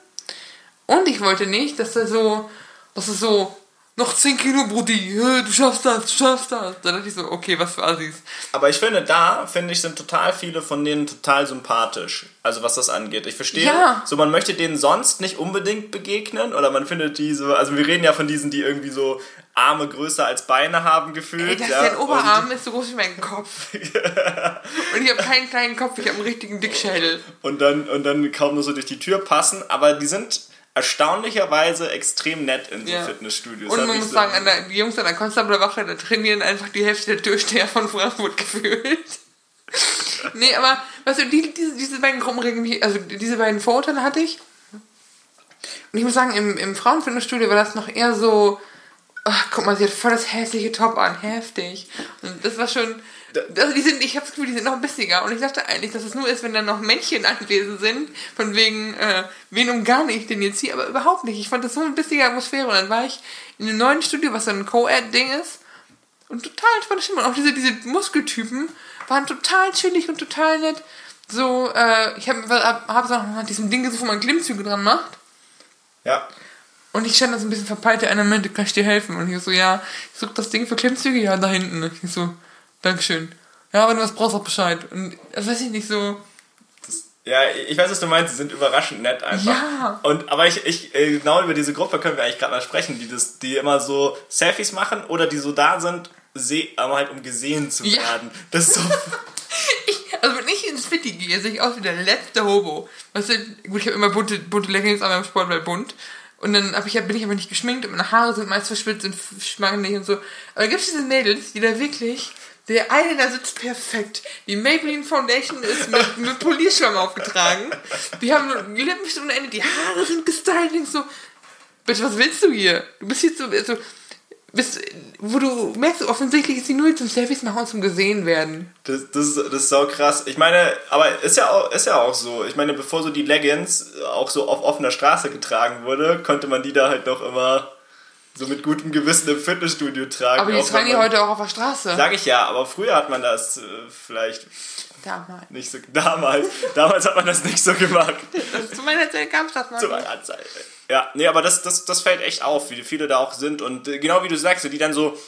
und ich wollte nicht, dass er so, dass er so, noch 10 Kilo, Brudi, du schaffst das, du schaffst das. Dann dachte ich so, okay, was für Assis. Aber ich finde, da, finde ich, sind total viele von denen total sympathisch. Also was das angeht. Ich verstehe, ja. so man möchte denen sonst nicht unbedingt begegnen oder man findet die so, also wir reden ja von diesen, die irgendwie so Arme größer als Beine haben gefühlt. Ey, das ja, dein Oberarm ist so groß wie mein Kopf. und ich habe keinen kleinen Kopf, ich habe einen richtigen Dickschädel. Und dann, und dann kaum nur so durch die Tür passen, aber die sind erstaunlicherweise extrem nett in so ja. Fitnessstudios. Und man muss sagen, an der, die Jungs an der Konstablerwache, da trainieren einfach die Hälfte der Türsteher von Frankfurt gefühlt. nee, aber, weißt du, die, diese, diese beiden Gruppen regen mich, also diese beiden Vorurteile hatte ich. Und ich muss sagen, im, im Frauenfitnessstudio war das noch eher so, ach, guck mal, sie hat voll das hässliche Top an, heftig. Und das war schon, also die sind, ich habe das Gefühl, die sind noch bissiger. Und ich dachte eigentlich, dass es nur ist, wenn dann noch Männchen anwesend sind, von wegen, äh, wen umgarne ich denn jetzt hier? Aber überhaupt nicht. Ich fand das so eine bissige Atmosphäre. Und dann war ich in einem neuen Studio, was so ein Co-Ed-Ding ist. Und total entspannte Stimmung. Und auch diese, diese Muskeltypen waren total chillig und total nett. So, äh, ich habe hab, hab so nach diesem Ding gesucht, wo man Klimmzüge dran macht. Ja. Und ich stand da so ein bisschen verpeilt, der eine meinte, kann ich dir helfen? Und ich so, ja, ich such das Ding für Klimmzüge, ja, da hinten. Ich so, Dankeschön. Ja, wenn du was brauchst, auch Bescheid. Und das weiß ich nicht so. Das, ja, ich weiß, was du meinst. Sie sind überraschend nett einfach. Ja. Und, aber ich, ich, äh, genau über diese Gruppe können wir eigentlich gerade mal sprechen, die, das, die immer so Selfies machen oder die so da sind, aber halt um gesehen zu werden. Ja. Das ist so. ich, also wenn ich ins Fitti gehe, sehe ich aus wie der letzte Hobo. Weißt du, gut, ich habe immer bunte, bunte Leggings an meinem Sport, weil bunt. Und dann ich, bin ich aber nicht geschminkt und meine Haare sind meist verschwitzt und schmangelig und so. Aber gibt es diese Mädels, die da wirklich der eine da sitzt perfekt. Die Maybelline Foundation ist mit, mit Polierschwamm aufgetragen. Die haben die Lippenstift ohne Ende, die Haare sind gestylt. Und so, bitte, was willst du hier? Du bist hier so, so bist, wo du merkst, offensichtlich ist die nur zum Selfies machen und zum gesehen werden. Das, das, das ist so krass. Ich meine, aber ist ja, auch, ist ja auch so. Ich meine, bevor so die Leggings auch so auf offener Straße getragen wurde, konnte man die da halt noch immer so mit gutem Gewissen im Fitnessstudio tragen. Aber die tragen die heute auch auf der Straße. Sag ich ja, aber früher hat man das äh, vielleicht damals. nicht so damals. damals hat man das nicht so gemacht. zu meiner Zeit gab es das noch Zu meiner Zeit. Ja, nee, aber das, das, das fällt echt auf, wie viele da auch sind und äh, genau wie du sagst, die dann so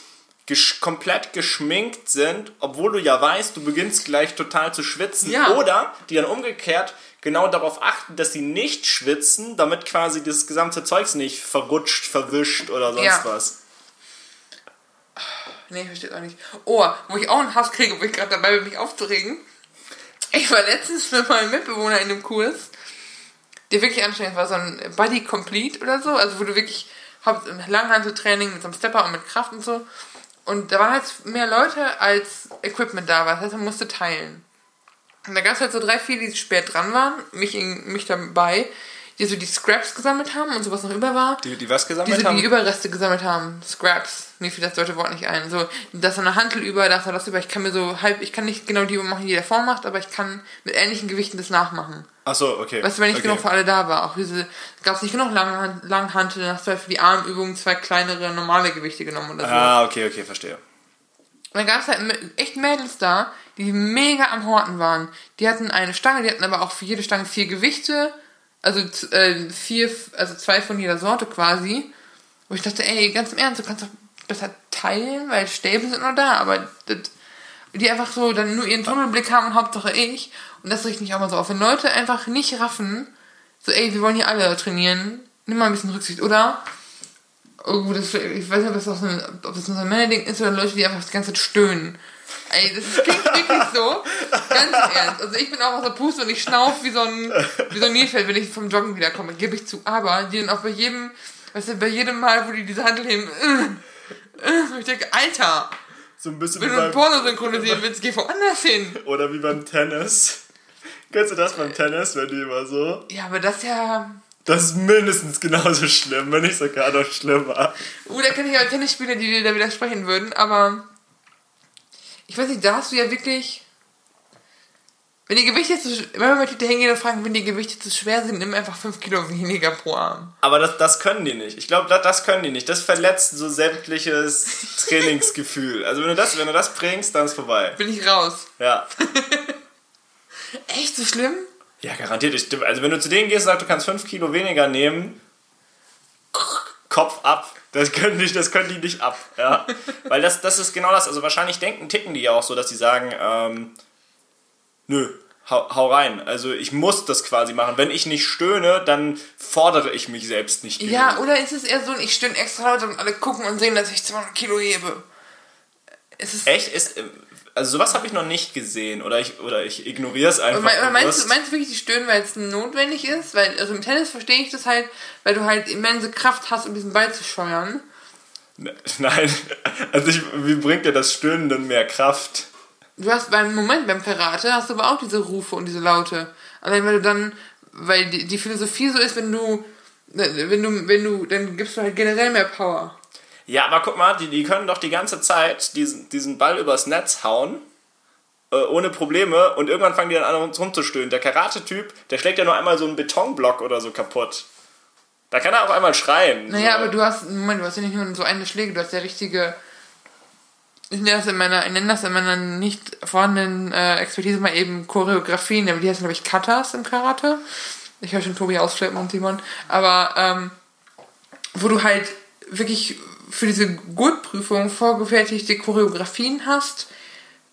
gesch komplett geschminkt sind, obwohl du ja weißt, du beginnst gleich total zu schwitzen. Ja. Oder die dann umgekehrt genau darauf achten, dass sie nicht schwitzen, damit quasi das gesamte Zeugs nicht verrutscht, verwischt oder sonst Ja. was. Nee, ich verstehe auch nicht. Oh, wo ich auch einen Hass kriege, wo ich gerade dabei bin, mich aufzuregen. Ich war letztens mit meinem Mitbewohner in einem Kurs, der wirklich anstrengend war, so ein Body Complete oder so, also wo du wirklich im Langhanteltraining mit so einem Stepper und mit Kraft und so. Und da waren halt mehr Leute als Equipment da war, das heißt, man musste teilen. Und da gab es halt so drei, vier, die spät dran waren, mich, in, mich dabei, die so die Scraps gesammelt haben und so was noch über war. Die, die was gesammelt Die so haben? die Überreste gesammelt haben. Scraps. Mir fiel das deutsche Wort nicht ein. So, da ist eine Hantel über, da ist das über. Ich kann mir so halb, ich kann nicht genau die machen, die der vorne macht, aber ich kann mit ähnlichen Gewichten das nachmachen. Achso, okay. Weißt du, wenn nicht okay. genug für alle da war. Auch diese, gab es nicht genug lange, lange Hantel, dann hast du halt für die Armübungen zwei kleinere, normale Gewichte genommen oder so. Ah, okay, okay, verstehe. Und dann gab es halt echt Mädels da, die mega am Horten waren. Die hatten eine Stange, die hatten aber auch für jede Stange vier Gewichte. Also äh, vier, also zwei von jeder Sorte quasi. Wo ich dachte, ey, ganz im Ernst, du kannst doch besser teilen, weil Stäbe sind noch da, aber das, die einfach so dann nur ihren Tunnelblick haben und Hauptsache ich. Und das riecht mich auch mal so auf. Wenn Leute einfach nicht raffen, so ey, wir wollen hier alle trainieren, nimm mal ein bisschen Rücksicht, oder? Oh, das, ich weiß nicht, ob das, auch so ein, ob das nur so ein Männerding ist oder Leute, die einfach die ganze Zeit stöhnen. Ey, das klingt wirklich so. Ganz ernst. Also ich bin auch aus der Puste und ich schnauf wie so ein, wie so ein Nilfeld, wenn ich vom Joggen wiederkomme, gebe ich zu. Aber die dann auch bei jedem, weißt du, bei jedem Mal, wo die diese Handel heben, äh, äh, ich denke, Alter, So ein bisschen wenn wie du beim, Porno synchronisieren willst, geh woanders hin. oder wie beim Tennis. Kennst du das beim Tennis, wenn die immer so? Ja, aber das ja, Das ist mindestens genauso schlimm, wenn nicht sogar noch schlimmer. uh, da kenne ich ja Tennisspieler, die dir da widersprechen würden, aber ich weiß nicht, da hast du ja wirklich, wenn die Gewichte zu, wenn wir mit dir hingehen und fragen, wenn die Gewichte zu schwer sind, nimm einfach 5 Kilo weniger pro Arm. Aber das, das können die nicht. Ich glaube, das, das können die nicht. Das verletzt so sämtliches Trainingsgefühl. Also wenn du das, wenn du das bringst, dann ist vorbei. Bin ich raus. Ja. Echt so schlimm? Ja, garantiert. Ich, also wenn du zu denen gehst und sagst, du kannst 5 Kilo weniger nehmen, Kopf ab. Das können, die, das können die nicht ab. Ja? Weil das, das ist genau das. Also wahrscheinlich denken, ticken die ja auch so, dass sie sagen, ähm, nö, hau, hau rein. Also ich muss das quasi machen. Wenn ich nicht stöhne, dann fordere ich mich selbst nicht genug. Ja, oder ist es eher so, ich stöhne extra laut und alle gucken und sehen, dass ich 200 Kilo hebe? Echt? Ist, ähm, also sowas habe ich noch nicht gesehen. Oder ich, oder ich ignoriere es einfach. Oder meinst, du, meinst du wirklich, die stöhnen, weil es notwendig ist? Weil, also im Tennis verstehe ich das halt, weil du halt immense Kraft hast, um diesen Ball zu steuern. Nein, also ich, wie bringt dir das Stöhnen denn mehr Kraft? Du hast beim Moment, beim Karate, hast du aber auch diese Rufe und diese Laute. Allein weil du dann, weil die, die Philosophie so ist, wenn du, wenn du, wenn du, dann gibst du halt generell mehr Power. Ja, aber guck mal, die, die können doch die ganze Zeit diesen, diesen Ball übers Netz hauen, äh, ohne Probleme, und irgendwann fangen die dann an rumzustöhnen. Der Karate-Typ, der schlägt ja nur einmal so einen Betonblock oder so kaputt. Da kann er auch einmal schreien. Naja, so. aber du hast, Moment, du hast ja nicht nur so eine Schläge, du hast ja richtige, ich nenne das in meiner, ich nenne das in meiner nicht vorhandenen äh, Expertise mal eben Choreografien, aber die heißen, glaube ich, Katas im Karate. Ich höre schon Tobi ausflippen und Simon. Aber, ähm, wo du halt wirklich für diese Gurtprüfung vorgefertigte Choreografien hast,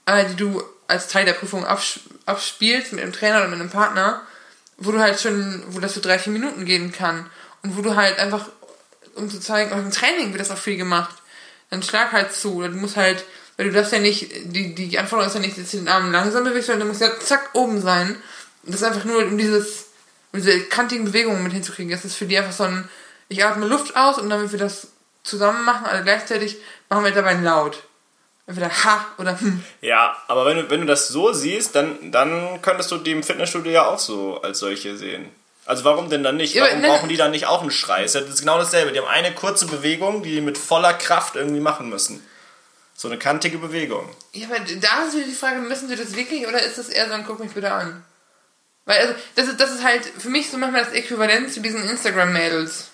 äh, die du als Teil der Prüfung abs abspielst mit einem Trainer oder mit einem Partner, wo du halt schon, wo das so drei, vier Minuten gehen kann. Und wo du halt einfach, um zu zeigen, auch im Training wird das auch viel gemacht, dann schlag halt zu. Oder du musst halt, weil du das ja nicht, die, die Anforderung ist ja nicht, dass du den Arm langsam bewegst, sondern du musst ja zack oben sein. Und das ist einfach nur, um dieses, um diese kantigen Bewegungen mit hinzukriegen. Das ist für die einfach so ein, ich atme Luft aus und damit wir das zusammen machen, alle gleichzeitig, machen wir dabei laut. Entweder ha oder hm. Ja, aber wenn du, wenn du das so siehst, dann, dann könntest du die im Fitnessstudio ja auch so als solche sehen. Also warum denn dann nicht? Ja, Warum ne- brauchen die dann nicht auch einen Schrei? Das ist genau dasselbe. Die haben eine kurze Bewegung, die die mit voller Kraft irgendwie machen müssen. So eine kantige Bewegung. Ja, aber da ist wieder die Frage, müssen sie das wirklich oder ist das eher so ein Guck mich bitte an? Weil, also, das ist, das ist halt für mich so manchmal das Äquivalent zu diesen Instagram-Mädels.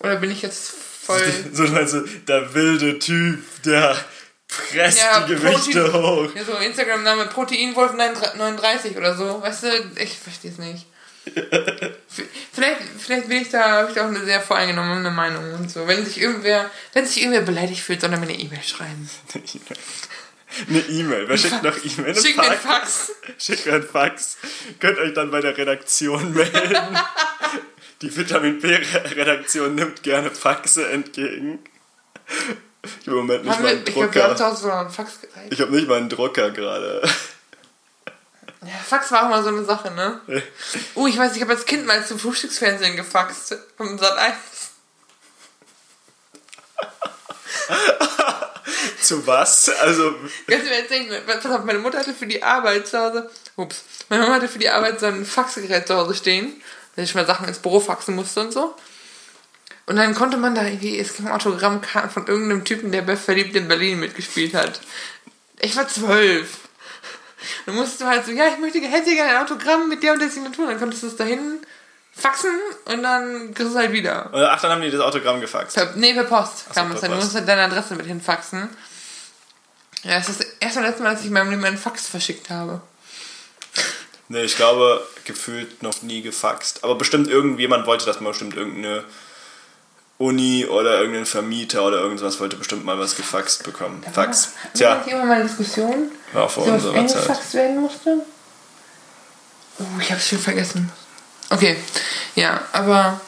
Oder bin ich jetzt voll. So, meinst du, der wilde Typ, der presst ja, die Gewichte Protein, hoch. Ja, so Instagram-Name Proteinwolf 39 oder so. Weißt du, ich verstehe es nicht. vielleicht, vielleicht bin ich da, habe ich da auch eine sehr voreingenommene Meinung und so. Wenn sich irgendwer, wenn sich irgendwer beleidigt fühlt, soll er mir eine E-Mail schreiben. Eine E-Mail. Wer schickt noch E-Mail? Schickt mir einen Fax. Schickt mir einen Fax. Könnt euch dann bei der Redaktion melden. Die Vitamin B-Redaktion nimmt gerne Faxe entgegen. Ich habe im Moment nicht haben mal einen wir, Drucker. Ich glaube, Fax gereicht. Ich habe nicht mal einen Drucker gerade. Ja, Fax war auch mal so eine Sache, ne? Oh, uh, ich weiß, ich habe als Kind mal zum Frühstücksfernsehen gefaxt. Vom Sat 1. Zu was? Also. Kannst du mir erzählen, pass auf, meine Mutter hatte für die Arbeit zu Hause. Ups. Meine Mama hatte für die Arbeit so ein Faxgerät zu Hause stehen, weil ich mal Sachen ins Büro faxen musste und so. Und dann konnte man da irgendwie, es ging Autogrammkarten von irgendeinem Typen, der bei Verliebt in Berlin mitgespielt hat. Ich war zwölf. Dann musstest du halt so, ja, ich möchte, hätte gerne ein Autogramm mit der und der Signatur. Dann konntest du es dahin faxen und dann kriegst du es halt wieder. Oder ach, dann haben die das Autogramm gefaxt. Per, nee, per Post ach kam so, es dann. Du musst halt deine Adresse mit hinfaxen. Ja, das ist das erste und letzte Mal, dass ich in meinem Leben einen Fax verschickt habe. Nee, ich glaube, gefühlt noch nie gefaxt. Aber bestimmt irgendjemand wollte das mal, bestimmt irgendeine Uni oder irgendein Vermieter oder irgendwas wollte bestimmt mal was gefaxt bekommen. Da Fax. War, Tja. War immer mal eine Diskussion, war vor so unserer Zeit. gefaxt werden musste? Oh, ich hab's schon vergessen. Okay, ja, aber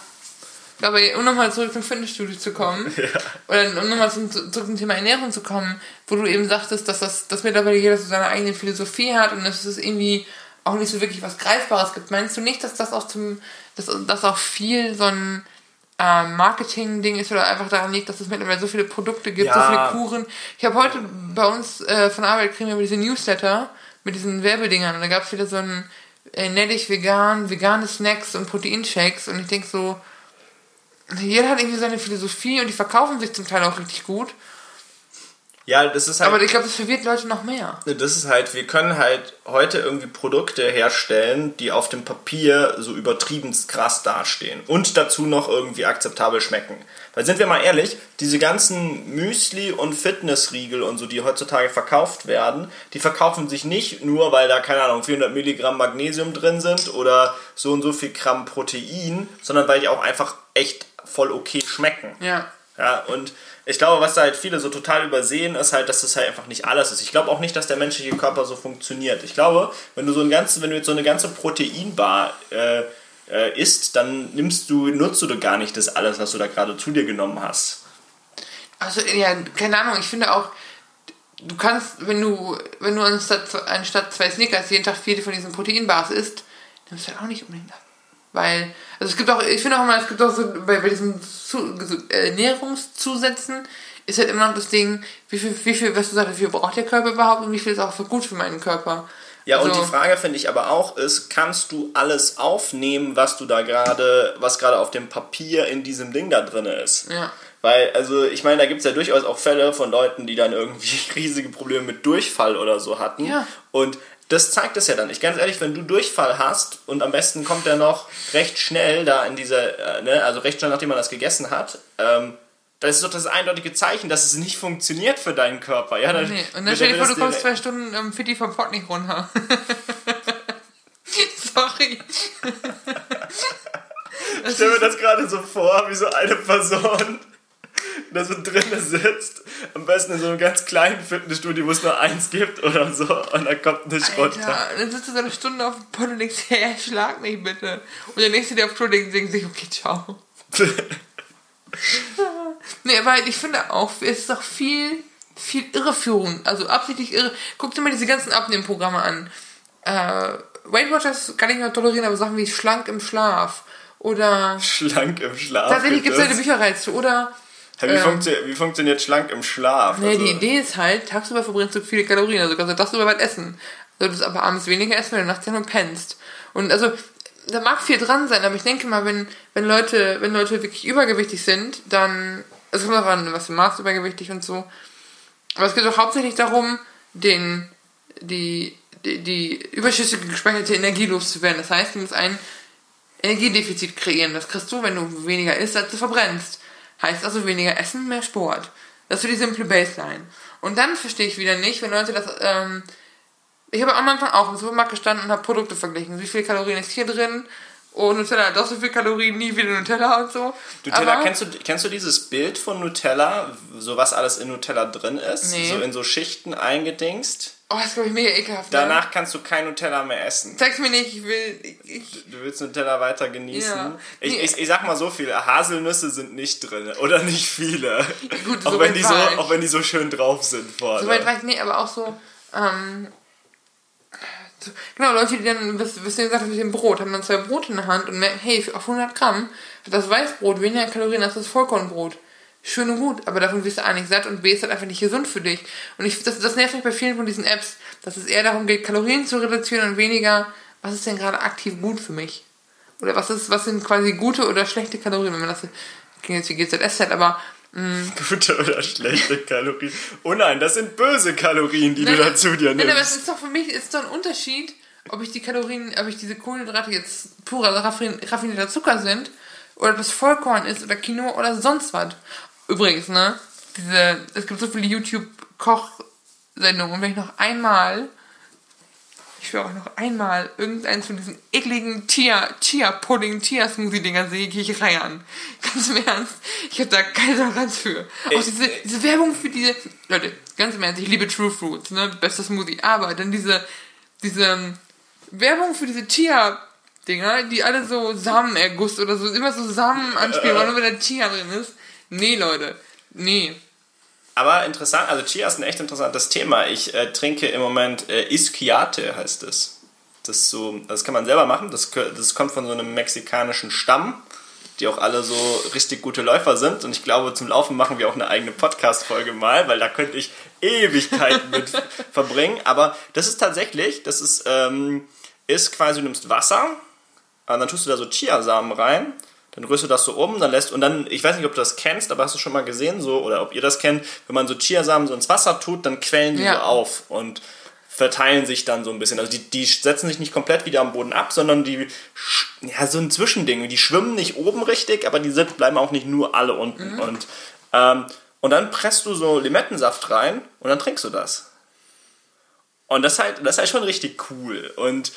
aber um nochmal zurück zum Fitnessstudio zu kommen, ja. oder um nochmal zum, zurück zum Thema Ernährung zu kommen, wo du eben sagtest, dass das dass mittlerweile jeder so seine eigene Philosophie hat und dass es irgendwie auch nicht so wirklich was Greifbares gibt. Meinst du nicht, dass das auch zum, dass das auch viel so ein äh, Marketing-Ding ist oder einfach daran liegt, dass es mittlerweile so viele Produkte gibt, ja. so viele Kuren. Ich habe heute bei uns äh, von Arbeit kriegen wir diese Newsletter mit diesen Werbedingern und da gab es wieder so ein äh, nettig vegan, vegane Snacks und Proteinshakes und ich denke so, jeder hat irgendwie seine Philosophie und die verkaufen sich zum Teil auch richtig gut. Ja, das ist halt. Aber ich glaube, das verwirrt Leute noch mehr. Das ist halt, wir können halt heute irgendwie Produkte herstellen, die auf dem Papier so übertrieben krass dastehen und dazu noch irgendwie akzeptabel schmecken. Weil sind wir mal ehrlich, diese ganzen Müsli und Fitnessriegel und so, die heutzutage verkauft werden, die verkaufen sich nicht nur, weil da, keine Ahnung, 400 Milligramm Magnesium drin sind oder so und so viel Gramm Protein, sondern weil die auch einfach echt voll okay schmecken. Ja. Ja, und ich glaube, was da halt viele so total übersehen, ist halt, dass das halt einfach nicht alles ist. Ich glaube auch nicht, dass der menschliche Körper so funktioniert. Ich glaube, wenn du so ein ganzes, wenn du jetzt so eine ganze Proteinbar äh, äh, isst, dann nimmst du, nutzt du gar nicht das alles, was du da gerade zu dir genommen hast. Also, ja, keine Ahnung, ich finde auch, du kannst, wenn du, wenn du anstatt, anstatt zwei Snickers jeden Tag vier von diesen Proteinbars isst, nimmst du halt auch nicht unbedingt ab. Weil, also es gibt auch, ich finde auch immer, es gibt auch so, bei, bei diesen Zu, Ernährungszusätzen ist halt immer noch das Ding, wie viel, wie viel, was du sagst, wie viel braucht der Körper überhaupt und wie viel ist auch gut für meinen Körper. Ja, also, und die Frage finde ich aber auch ist, kannst du alles aufnehmen, was du da gerade, was gerade auf dem Papier in diesem Ding da drin ist? Ja. Weil, also ich meine, da gibt es ja durchaus auch Fälle von Leuten, die dann irgendwie riesige Probleme mit Durchfall oder so hatten. Ja. Und das zeigt es ja dann. Ich ganz ehrlich, wenn du Durchfall hast und am besten kommt er noch recht schnell da in dieser, äh, ne, also recht schnell nachdem man das gegessen hat, ähm, das ist doch das eindeutige Zeichen, dass es nicht funktioniert für deinen Körper. Ja, dann nee. Und dann stell dir vor, du kommst zwei Stunden ähm, Fitti vom Pott nicht runter. Sorry. Ich stell mir das gerade so vor, wie so eine Person da so drinnen sitzt. Am besten in so einem ganz kleinen Fitnessstudio, wo es nur eins gibt oder so. Und dann kommt nicht Alter, runter. dann sitzt du so eine Stunde auf dem Pott und denkst, hey, schlag mich bitte. Und der nächste, der auf Tour denkt, denkt sich, okay, ciao. nee, aber ich finde auch, es ist auch viel, viel Irreführung. Also absichtlich irre. Guck dir mal diese ganzen Abnehmprogramme an. Äh, Weight Watchers kann ich noch tolerieren, aber Sachen wie schlank im Schlaf oder. Schlank im Schlaf. Tatsächlich gibt es eine Bücherreihe zu. Oder wie, ähm, funktio wie, funktioniert schlank im Schlaf? Nee, also, die Idee ist halt, tagsüber verbrennst du viele Kalorien, also kannst du tagsüber weit essen. Solltest aber abends weniger essen, wenn du nachts ja nur pennst. Und also, da mag viel dran sein, aber ich denke mal, wenn, wenn Leute, wenn Leute wirklich übergewichtig sind, dann, es kommt auch an, was du machst, übergewichtig und so. Aber es geht doch hauptsächlich darum, den, die, die, die überschüssige gespeicherte Energie loszuwerden. Das heißt, du musst ein Energiedefizit kreieren. Das kriegst du, wenn du weniger isst, als du verbrennst. Heißt also weniger Essen, mehr Sport. Das ist so die simple Baseline. Und dann verstehe ich wieder nicht, wenn Leute das, ähm, ich habe am Anfang auch im Supermarkt gestanden und habe Produkte verglichen. Wie viele Kalorien ist hier drin? Oh, Nutella hat doch so viel Kalorien, nie wieder Nutella und so. Nutella, Aber, kennst, du, kennst du dieses Bild von Nutella, so was alles in Nutella drin ist? Nee. So in so Schichten eingedingst? Oh, das ist, glaube ich, mega ekelhaft. Ne? Danach kannst du kein Nutella mehr essen. Zeig's mir nicht, ich will. Ich, du willst Nutella weiter genießen. Ja. Ich, ich, ich, sag mal so viel: Haselnüsse sind nicht drin. Oder nicht viele. Gut, auch, so wenn die so, auch wenn die so schön drauf sind vorne. So weit war ich, nee, aber auch so. Ähm, genau, Leute, die dann, was, was du gesagt hast mit dem Brot, haben dann zwei Brote in der Hand und merken, hey, auf 100 Gramm hat das Weißbrot weniger Kalorien als das Vollkornbrot schön und gut, aber davon wirst du A nicht satt und B ist halt einfach nicht gesund für dich. Und ich, das, das nervt mich bei vielen von diesen Apps, dass es eher darum geht, Kalorien zu reduzieren und weniger, was ist denn gerade aktiv gut für mich? Oder was ist, was sind quasi gute oder schlechte Kalorien, wenn man das klingt jetzt wie GZSZ, aber mh, mm. Gute oder schlechte Kalorien. Oh nein, das sind böse Kalorien, die nein, du dazu dir nimmst. Nein, aber es ist doch für mich ist doch ein Unterschied, ob ich die Kalorien, ob ich diese Kohlenhydrate jetzt purer raffinierter Zucker sind oder das Vollkorn ist oder Quinoa oder sonst was. Übrigens, ne? Diese, es gibt so viele YouTube-Kochsendungen und wenn ich noch einmal, ich will auch noch einmal irgendeins von diesen ekligen Chia, Chia-Pudding, Chia-Smoothie-Dinger sehe, gehe ich reiern. Ganz im Ernst. Ich habe da keine Toleranz für. Auch diese, diese Werbung für diese, Leute, ganz im Ernst, ich liebe True Fruits, ne? Bester Smoothie. Aber dann diese, diese ähm, Werbung für diese Chia Dinger, die alle so Samenerguss oder so, immer so Samen anspielen, weil nur wenn der Chia drin ist. Nee, Leute. Nee. Aber interessant, also Chia ist ein echt interessantes Thema. Ich äh, trinke im Moment äh, Isquiate, heißt es. Das, so, das kann man selber machen. Das, das kommt von so einem mexikanischen Stamm, die auch alle so richtig gute Läufer sind. Und ich glaube, zum Laufen machen wir auch eine eigene Podcast-Folge mal, weil da könnte ich Ewigkeiten mit verbringen. Aber das ist tatsächlich, das ist, ähm, ist quasi, du nimmst Wasser, und dann tust du da so Chiasamen rein dann rührst du das so um, dann lässt und dann, ich weiß nicht, ob du das kennst, aber hast du schon mal gesehen, so oder ob ihr das kennt, wenn man so Chiasamen so ins Wasser tut, dann quellen die ja. so auf und verteilen sich dann so ein bisschen. Also die, die setzen sich nicht komplett wieder am Boden ab, sondern die, ja, so ein Zwischending. Die schwimmen nicht oben richtig, aber die sind, bleiben auch nicht nur alle unten. Mhm. Und, ähm, und dann presst du so Limettensaft rein und dann trinkst du das. Und das ist halt, das ist halt schon richtig cool. Und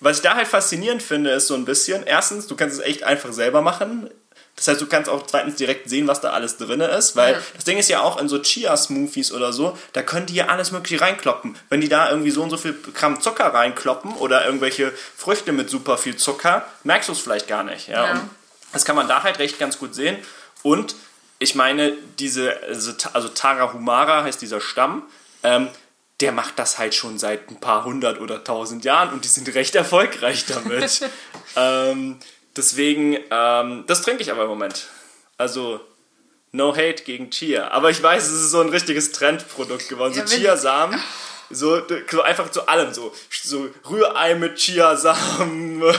was ich da halt faszinierend finde, ist so ein bisschen, erstens, du kannst es echt einfach selber machen. Das heißt, du kannst auch zweitens direkt sehen, was da alles drin ist, weil ja. das Ding ist ja auch in so Chia-Smoothies oder so, da können die ja alles mögliche reinkloppen. Wenn die da irgendwie so und so viel Gramm Zucker reinkloppen oder irgendwelche Früchte mit super viel Zucker, merkst du es vielleicht gar nicht. Ja? ja. das kann man da halt recht ganz gut sehen. Und ich meine, diese, also, also Tara Humara heißt dieser Stamm, ähm, der macht das halt schon seit ein paar hundert oder tausend Jahren und die sind recht erfolgreich damit. ähm, deswegen, ähm, das trinke ich aber im Moment. Also, no hate gegen Chia. Aber ich weiß, es ist so ein richtiges Trendprodukt geworden. Ja, so Chiasamen. So, so einfach zu allem, so, so Rührei mit Chiasamen.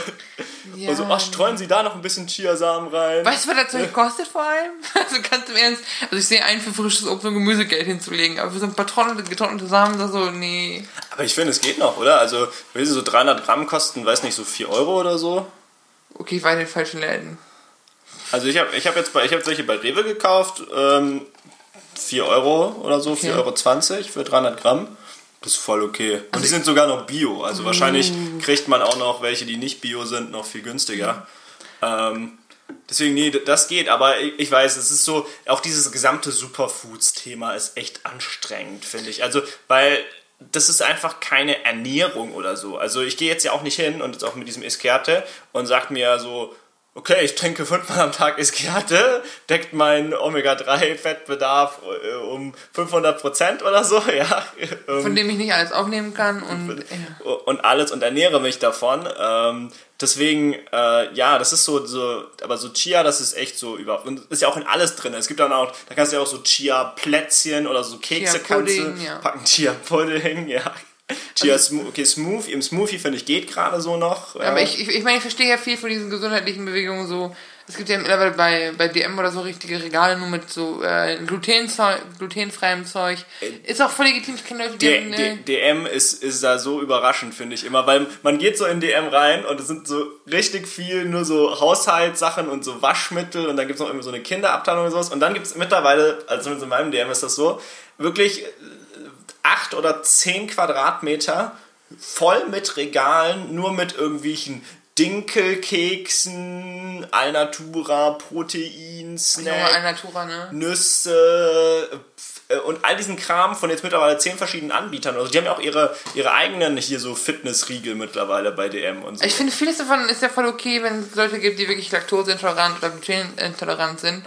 Ja. Und so, ach, streuen Sie da noch ein bisschen Chiasamen rein. Weißt du, was das Zeug kostet vor allem? Also ganz im Ernst. Also ich sehe ein für frisches Obst und Gemüsegeld hinzulegen, aber für so ein paar getrocknete, getrocknete Samen, da so, nee. Aber ich finde, es geht noch, oder? Also, wenn sie so 300 Gramm kosten, weiß nicht, so 4 Euro oder so. Okay, ich war in den falschen Läden. Also ich habe ich hab jetzt bei, ich hab solche bei Rewe gekauft, ähm, 4 Euro oder so, okay. 4,20 Euro für 300 Gramm. Das ist voll okay. Und also die sind sogar noch bio. Also wahrscheinlich mm. kriegt man auch noch welche, die nicht bio sind, noch viel günstiger. Ähm, deswegen, nee, das geht. Aber ich, ich weiß, es ist so, auch dieses gesamte Superfoods-Thema ist echt anstrengend, finde ich. Also, weil das ist einfach keine Ernährung oder so. Also ich gehe jetzt ja auch nicht hin und jetzt auch mit diesem Iskerte und sag mir so, okay, ich trinke fünfmal am Tag Iskiate, deckt meinen Omega-3-Fettbedarf äh, um 500% oder so, ja. Ähm, Von dem ich nicht alles aufnehmen kann und... Ja. Und alles und ernähre mich davon. Ähm, deswegen, äh, ja, das ist so, so, aber so Chia, das ist echt so über... Und ist ja auch in alles drin. Es gibt dann auch, da kannst du ja auch so Chia-Plätzchen oder so Kekse Chia kannst du ja. packen. Chia-Pudding, ja. Chia also, okay, Smooth, im Smoothie finde ich geht gerade so noch. Ja. Aber ich, ich, ich meine, ich verstehe ja viel von diesen gesundheitlichen Bewegungen so. Es gibt ja mittlerweile bei, bei DM oder so richtige Regale nur mit so äh, Glutenzeug, glutenfreiem Zeug. Ist auch voll legitim, ich kenne Leute, die haben, ne DM ist, ist da so überraschend, finde ich immer, weil man geht so in DM rein und es sind so richtig viel nur so Haushaltssachen und so Waschmittel und dann gibt es noch irgendwie so eine Kinderabteilung und sowas und dann gibt es mittlerweile, also zumindest in meinem DM ist das so, wirklich acht oder zehn Quadratmeter voll mit Regalen, nur mit irgendwelchen Dinkelkeksen, Alnatura, Protein, Snack, Alnatura, ne? Nüsse äh, und all diesen Kram von jetzt mittlerweile zehn verschiedenen Anbietern. Also die haben ja auch ihre, ihre eigenen hier so Fitnessriegel mittlerweile bei DM und so. Ich finde, vieles davon ist ja voll okay, wenn es Leute gibt, die wirklich laktoseintolerant oder glutenintolerant sind.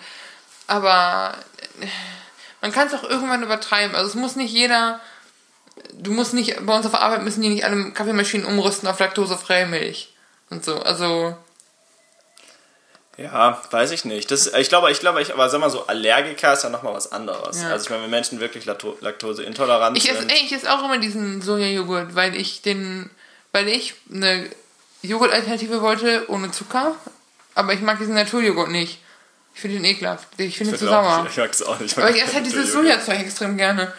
Aber äh, man kann es auch irgendwann übertreiben. Also es muss nicht jeder du musst nicht, bei uns auf der Arbeit müssen die nicht alle Kaffeemaschinen umrüsten auf laktosefreie Milch und so. Also. Ja, weiß ich nicht. Das, ich glaube, ich glaube, ich, aber sag mal so, Allergiker ist ja nochmal was anderes. Ja. Also ich meine, wenn Menschen wirklich Laktoseintolerant ich sind. Esse, ich esse auch immer diesen Sojajoghurt, weil ich den, weil ich eine Joghurt-Alternative wollte ohne Zucker, aber ich mag diesen Naturjoghurt nicht. Ich finde den ekelhaft. Ich finde ihn zu sauer. Ich mag es auch nicht. Ich aber ich esse halt dieses Sojazeug extrem gerne.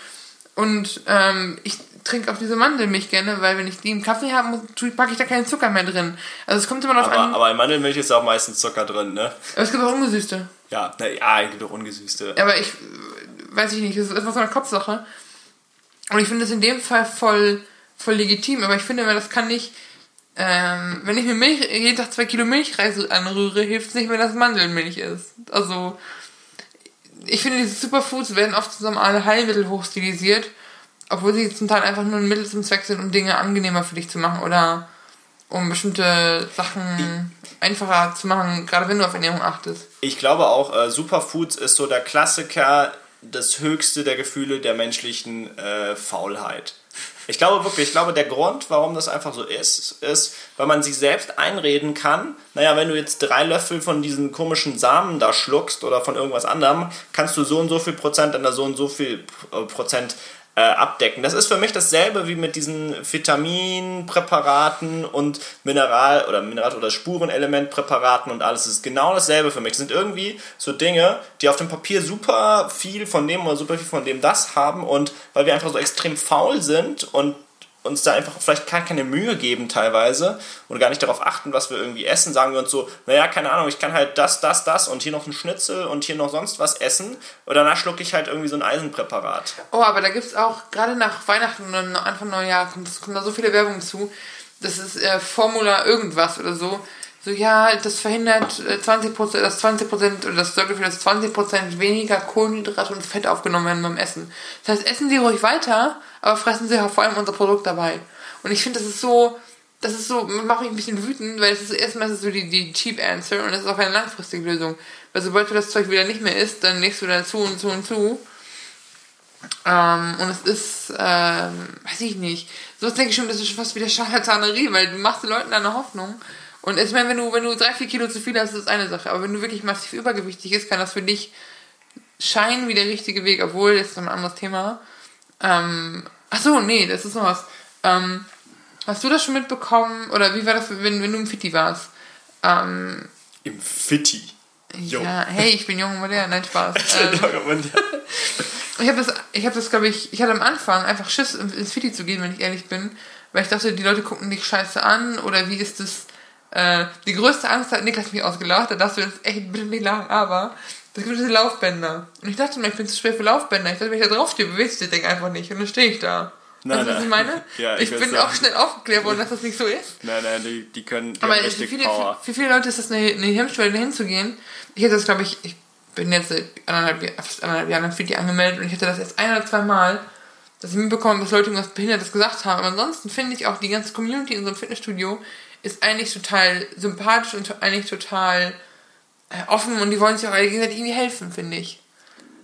Und ähm, ich trinke auch diese Mandelmilch gerne, weil wenn ich die im Kaffee habe, packe ich da keinen Zucker mehr drin. Also es kommt immer darauf an. Aber in Mandelmilch ist auch meistens Zucker drin, ne? Aber es gibt auch ungesüßte. Ja, na, ja, es gibt auch ungesüßte. Aber ich weiß ich nicht, das ist einfach so eine Kopfsache. Und ich finde das in dem Fall voll, voll legitim, aber ich finde immer, das kann nicht. Ähm, wenn ich mir Milch, jeden Tag zwei Kilo Milchreis anrühre, hilft es nicht, wenn das Mandelmilch ist. Also, ich finde, diese Superfoods werden oft zusammen alle Heilmittel hochstilisiert, obwohl sie zum Teil einfach nur ein Mittel zum Zweck sind, um Dinge angenehmer für dich zu machen oder um bestimmte Sachen einfacher zu machen, gerade wenn du auf Ernährung achtest. Ich glaube auch, äh, Superfoods ist so der Klassiker, das höchste der Gefühle der menschlichen äh, Faulheit. Ich glaube wirklich, ich glaube, der Grund, warum das einfach so ist, ist, weil man sich selbst einreden kann, naja, wenn du jetzt drei Löffel von diesen komischen Samen da schluckst oder von irgendwas anderem, kannst du so und so viel Prozent an der so und so viel äh, Prozent äh, abdecken. Das ist für mich dasselbe wie mit diesen Vitaminpräparaten und Mineral- oder Mineral- oder Spurenelementpräparaten und alles. Das ist genau dasselbe für mich. Das sind irgendwie so Dinge, die auf dem Papier super viel von dem oder super viel von dem das haben und weil wir einfach so extrem faul sind und uns da einfach vielleicht gar keine Mühe geben teilweise und gar nicht darauf achten, was wir irgendwie essen, sagen wir uns so, naja, keine Ahnung, ich kann halt das, das, das und hier noch ein Schnitzel und hier noch sonst was essen und danach schlucke ich halt irgendwie so ein Eisenpräparat. Oh, aber da gibt es auch, gerade nach Weihnachten und Anfang Neujahr, kommt, kommt da so viele Werbung zu, das ist äh, Formula irgendwas oder so, so, ja, das verhindert 20%, äh, dass 20% oder das sorgt dafür, dass 20% weniger Kohlenhydrate und Fett aufgenommen werden beim Essen. Das heißt, essen Sie ruhig weiter, aber fressen Sie vor allem unser Produkt dabei. Und ich finde, das ist so, das ist so, macht mich ein bisschen wütend, weil es ist erstmal so die, die cheap answer und es ist auch keine langfristige Lösung. Weil sobald du das Zeug wieder nicht mehr isst, dann legst du da zu und zu und zu. Ähm, und es ist, ähm, weiß ich nicht. So denke ich schon, das ist schon fast wieder Scharlatanerie, weil du machst den Leuten eine Hoffnung und ich meine, wenn du, wenn du drei, vier Kilo zu viel hast, ist das eine Sache. Aber wenn du wirklich massiv übergewichtig bist, kann das für dich scheinen wie der richtige Weg, obwohl, das ist ein anderes Thema. Ähm, ach so, nee, das ist noch was. Ähm, hast du das schon mitbekommen? Oder wie war das, wenn, wenn du im Fitti warst? Ähm, Im Fitti? Ja, hey, ich bin jung und modern, nein, Spaß. ähm, ich habe das, ich habe das, glaube ich, ich hatte am Anfang einfach Schiss, ins Fitti zu gehen, wenn ich ehrlich bin, weil ich dachte, die Leute gucken dich scheiße an oder wie ist das, äh, die größte Angst hat Niklas mich ausgelacht, da darfst du jetzt echt bitte nicht lachen, aber es gibt diese Laufbänder. Und ich dachte mir, ich bin zu schwer für Laufbänder. Ich dachte, wenn ich da draufstehe, bewegst du das Ding einfach nicht. Und dann stehe ich da. Nein, weißt du, was ich meine? ja, ich, ich bin auch schnell aufgeklärt worden, dass das nicht so ist. Nein, nein, die, die können die Aber für viele, für, für, viele Leute ist das eine, eine Hemmschwelle, da hinzugehen. Ich hätte das, glaube ich, ich bin jetzt anderthalb, fast anderthalb Jahre für die angemeldet und ich hätte das jetzt ein oder zwei Mal, dass ich mitbekommen dass Leute irgendwas Behindertes gesagt haben. Aber ansonsten finde ich auch die ganze Community in so einem Fitnessstudio ist eigentlich total sympathisch und eigentlich total äh, offen und die wollen sich auch alle gegenseitig irgendwie helfen, finde ich.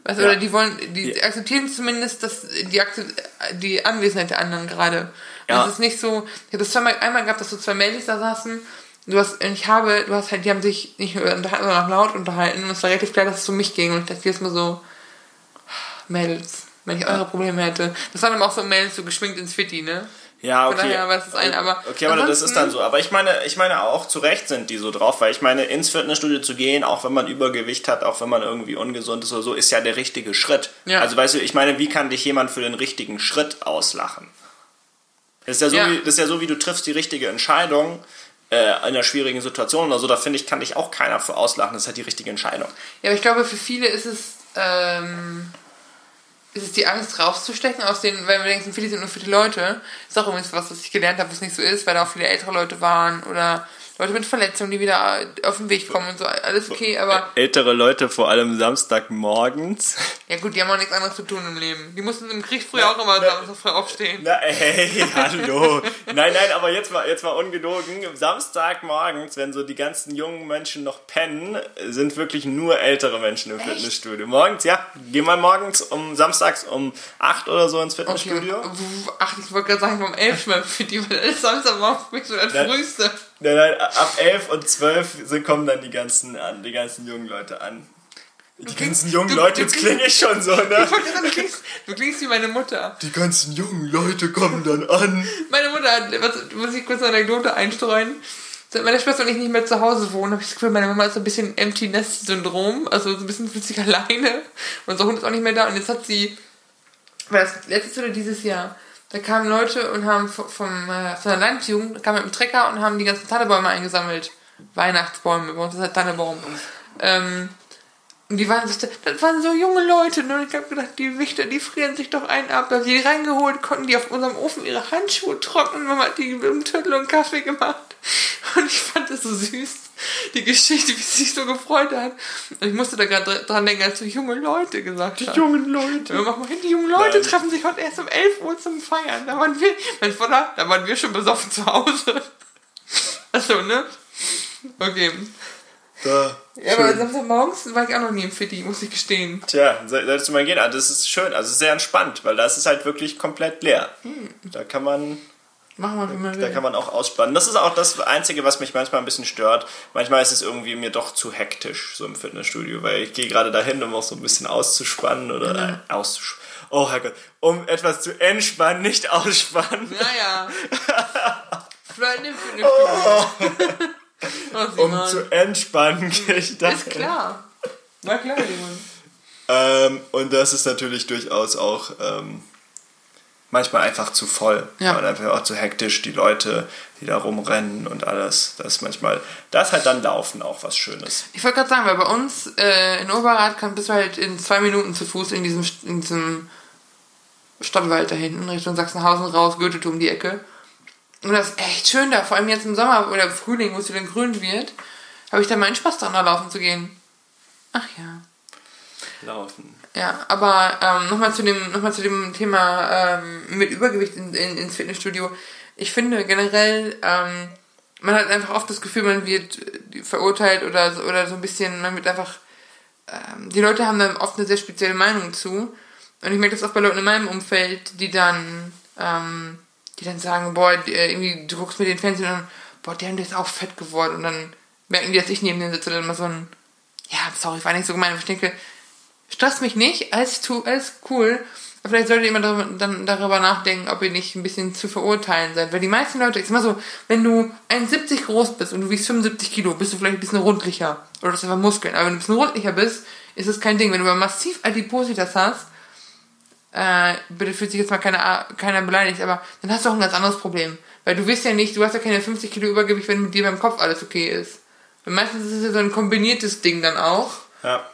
Weißt, ja. Oder die wollen, die ja. akzeptieren zumindest dass die, die Anwesenheit der anderen gerade. Ja. Es ist nicht so, ich habe das zweimal, einmal gehabt, dass so zwei Mädels da saßen, du hast, ich habe, du hast halt, die haben sich nicht nur unterhalten, sondern auch laut unterhalten und es war relativ klar, dass es um mich ging und ich dachte jetzt mal so, Mädels, wenn ich eure Probleme hätte. Das waren aber auch so Mädels so geschminkt ins Fitti, ne? Ja, okay. Daher, was ist ein, aber okay, aber das ist dann so. Aber ich meine, ich meine auch zu Recht sind die so drauf, weil ich meine, ins Fitnessstudio zu gehen, auch wenn man Übergewicht hat, auch wenn man irgendwie ungesund ist oder so, ist ja der richtige Schritt. Ja. Also weißt du, ich meine, wie kann dich jemand für den richtigen Schritt auslachen? Das ist ja so, ja. Wie, das ist ja so wie du triffst die richtige Entscheidung äh, in einer schwierigen Situation oder so. Da finde ich, kann dich auch keiner für auslachen. Das ist halt die richtige Entscheidung. Ja, aber ich glaube, für viele ist es. Ähm ist es die Angst rauszustechen aus den, weil wir denken, viele sind nur für die Leute. ist auch übrigens was, was ich gelernt habe, was nicht so ist, weil da auch viele ältere Leute waren oder Leute mit Verletzungen, die wieder auf den Weg kommen und so, alles okay, aber. Ältere Leute, vor allem Samstagmorgens. Ja gut, die haben auch nichts anderes zu tun im Leben. Die mussten im Krieg früher na, auch immer Samstag früh aufstehen. Na ey, hallo. nein, nein, aber jetzt mal, jetzt mal ungelogen. Samstagmorgens, wenn so die ganzen jungen Menschen noch pennen, sind wirklich nur ältere Menschen im Echt? Fitnessstudio. Morgens, ja, geh mal morgens um samstags um 8 oder so ins Fitnessstudio. Okay. Ach, ich wollte gerade sagen, um 11 mal für die, weil das Samstagmorgen bin ich so das Frühste. Nein, nein, ab 11 und 12 kommen dann die ganzen, an, die ganzen jungen Leute an. Die du ganzen jungen du, Leute, jetzt klinge ich schon so, ne? Du klingst, du klingst wie meine Mutter. Die ganzen jungen Leute kommen dann an. Meine Mutter hat, was, muss ich kurz eine Anekdote einstreuen. Seit meine Schwester und ich nicht mehr zu Hause wohnen, habe ich das Gefühl, meine Mama ist so ein bisschen Empty Nest Syndrom, also so ein bisschen fühlt sich alleine. Unser Hund ist auch nicht mehr da und jetzt hat sie, war das letztes oder dieses Jahr, da kamen Leute und haben vom, äh, von der Landjugend, kamen mit dem Trecker und haben die ganzen Tannebäume eingesammelt. Weihnachtsbäume, bei uns ist halt Tannebaum. Ähm, und die waren so, das waren so junge Leute, ne? Und ich habe gedacht, die Wichter, die frieren sich doch einen ab. Da haben die reingeholt, konnten die auf unserem Ofen ihre Handschuhe trocknen. Mama hat die mit einem Tüttel und Kaffee gemacht. Und ich fand das so süß, die Geschichte, wie sie sich so gefreut hat. Und ich musste da gerade dran denken, als du junge Leute gesagt hast. Die jungen Leute. Ja, mach mal hin, die jungen Leute Nein. treffen sich heute erst um 11 Uhr zum Feiern. Da waren wir, mein Vater, da waren wir schon besoffen zu Hause. Achso, ne? Okay. Da. Ja, schön. aber Samstagmorgens war ich auch noch nie im Fitti, muss ich gestehen. Tja, solltest du mal gehen. Also das ist schön, also sehr entspannt, weil das ist halt wirklich komplett leer. Hm. Da kann man Machen wir, wie man will. Da kann man auch ausspannen. Das ist auch das Einzige, was mich manchmal ein bisschen stört. Manchmal ist es irgendwie mir doch zu hektisch, so im Fitnessstudio, weil ich gehe gerade dahin, um auch so ein bisschen auszuspannen oder ja. äh, auszuspannen. Oh Herrgott, um etwas zu entspannen, nicht ausspannen. Naja. Vielleicht im Fitnessstudio. Oh, um zu entspannen gehe ich da. Ist klar. War klar, Simon. Ähm, und das ist natürlich durchaus auch ähm, manchmal einfach zu voll. Ja. Und einfach auch zu hektisch, die Leute, die da rumrennen und alles. Das ist manchmal, da ist halt dann Laufen auch was Schönes. Ich wollte gerade sagen, weil bei uns äh, in Oberrad kann bist du halt in zwei Minuten zu Fuß in diesem, in diesem Stadtwald da hinten, Richtung Sachsenhausen raus, Goethe um die Ecke. Und das ist echt schön da, vor allem jetzt im Sommer oder im Frühling, wo es wieder grün wird, habe ich da meinen Spaß dran, da laufen zu gehen. Ach ja. Laufen. Ja, aber ähm, nochmal zu dem zu dem Thema ähm, mit Übergewicht in, in, ins Fitnessstudio. Ich finde generell, ähm, man hat einfach oft das Gefühl, man wird verurteilt oder so, oder so ein bisschen, man wird einfach, ähm, die Leute haben dann oft eine sehr spezielle Meinung zu. Und ich merke das auch bei Leuten in meinem Umfeld, die dann, ähm, die dann sagen, boah, äh, irgendwie, du guckst mir den Fernsehen und boah, der ist auch fett geworden. Und dann merken die, dass ich neben denen sitze, dann immer so ein, ja, sorry, war nicht so gemein, aber ich denke, stresst mich nicht, alles, tu, alles cool. Vielleicht solltet ihr immer darüber, dann darüber nachdenken, ob ihr nicht ein bisschen zu verurteilen seid. Weil die meisten Leute, sag mal so, wenn du 1,70 groß bist und du wiegst 75 Kilo, bist du vielleicht ein bisschen rundlicher. Oder das ist einfach Muskeln. Aber wenn du ein bisschen rundlicher bist, ist es kein Ding. Wenn du aber massiv Adipositas hast, äh, bitte fühlt sich jetzt mal keiner, keiner beleidigt, aber dann hast du auch ein ganz anderes Problem. Weil du wirst ja nicht, du hast ja keine 50 Kilo Übergewicht, wenn mit dir beim Kopf alles okay ist. Weil meistens ist es ja so ein kombiniertes Ding dann auch. Ja.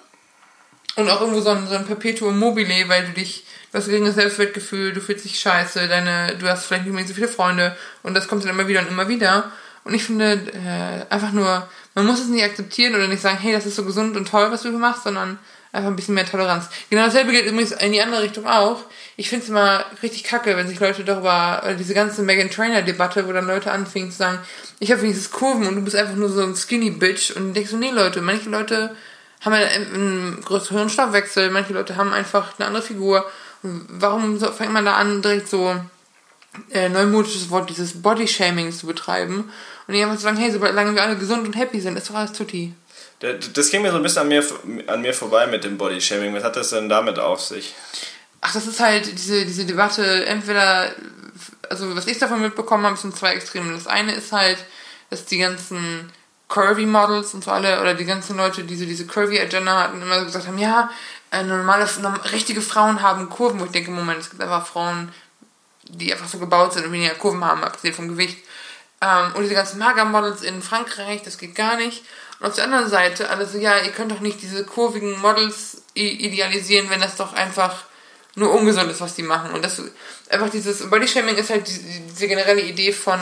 Und auch irgendwo so ein, so ein Perpetuum mobile, weil du dich, du hast geringes Selbstwertgefühl, du fühlst dich scheiße, deine, du hast vielleicht nicht mehr so viele Freunde und das kommt dann immer wieder und immer wieder. Und ich finde, äh, einfach nur, man muss es nicht akzeptieren oder nicht sagen, hey, das ist so gesund und toll, was du machst, sondern einfach ein bisschen mehr Toleranz. Genau dasselbe gilt übrigens in die andere Richtung auch. Ich finde es immer richtig kacke, wenn sich Leute darüber, diese ganze Megan Trainer Debatte, wo dann Leute anfingen zu sagen, ich habe wenigstens Kurven und du bist einfach nur so ein Skinny Bitch und denkst so, nee Leute, manche Leute haben einen größeren Stoffwechsel, manche Leute haben einfach eine andere Figur. warum fängt man da an, direkt so äh, neumodisches Wort, dieses Body-Shaming zu betreiben und einfach zu sagen, hey, solange wir alle gesund und happy sind, ist doch alles tutti. Das ging mir so ein bisschen an mir, an mir vorbei mit dem Body-Shaming. Was hat das denn damit auf sich? Ach, das ist halt diese, diese Debatte, entweder also was ich davon mitbekommen habe, sind zwei Extreme. Das eine ist halt, dass die ganzen Curvy Models und so alle, oder die ganzen Leute, die so diese Curvy Agenda hatten, immer gesagt haben, ja, äh, normale, richtige Frauen haben Kurven, wo ich denke, Moment, es gibt einfach Frauen, die einfach so gebaut sind und weniger Kurven haben, abgesehen vom Gewicht. Ähm, und diese ganzen Mager-Models in Frankreich, das geht gar nicht. Und auf der anderen Seite, alle so, ja, ihr könnt doch nicht diese kurvigen Models idealisieren, wenn das doch einfach nur ungesund ist, was die machen. Und das einfach dieses Bodyshaming ist halt diese generelle Idee von,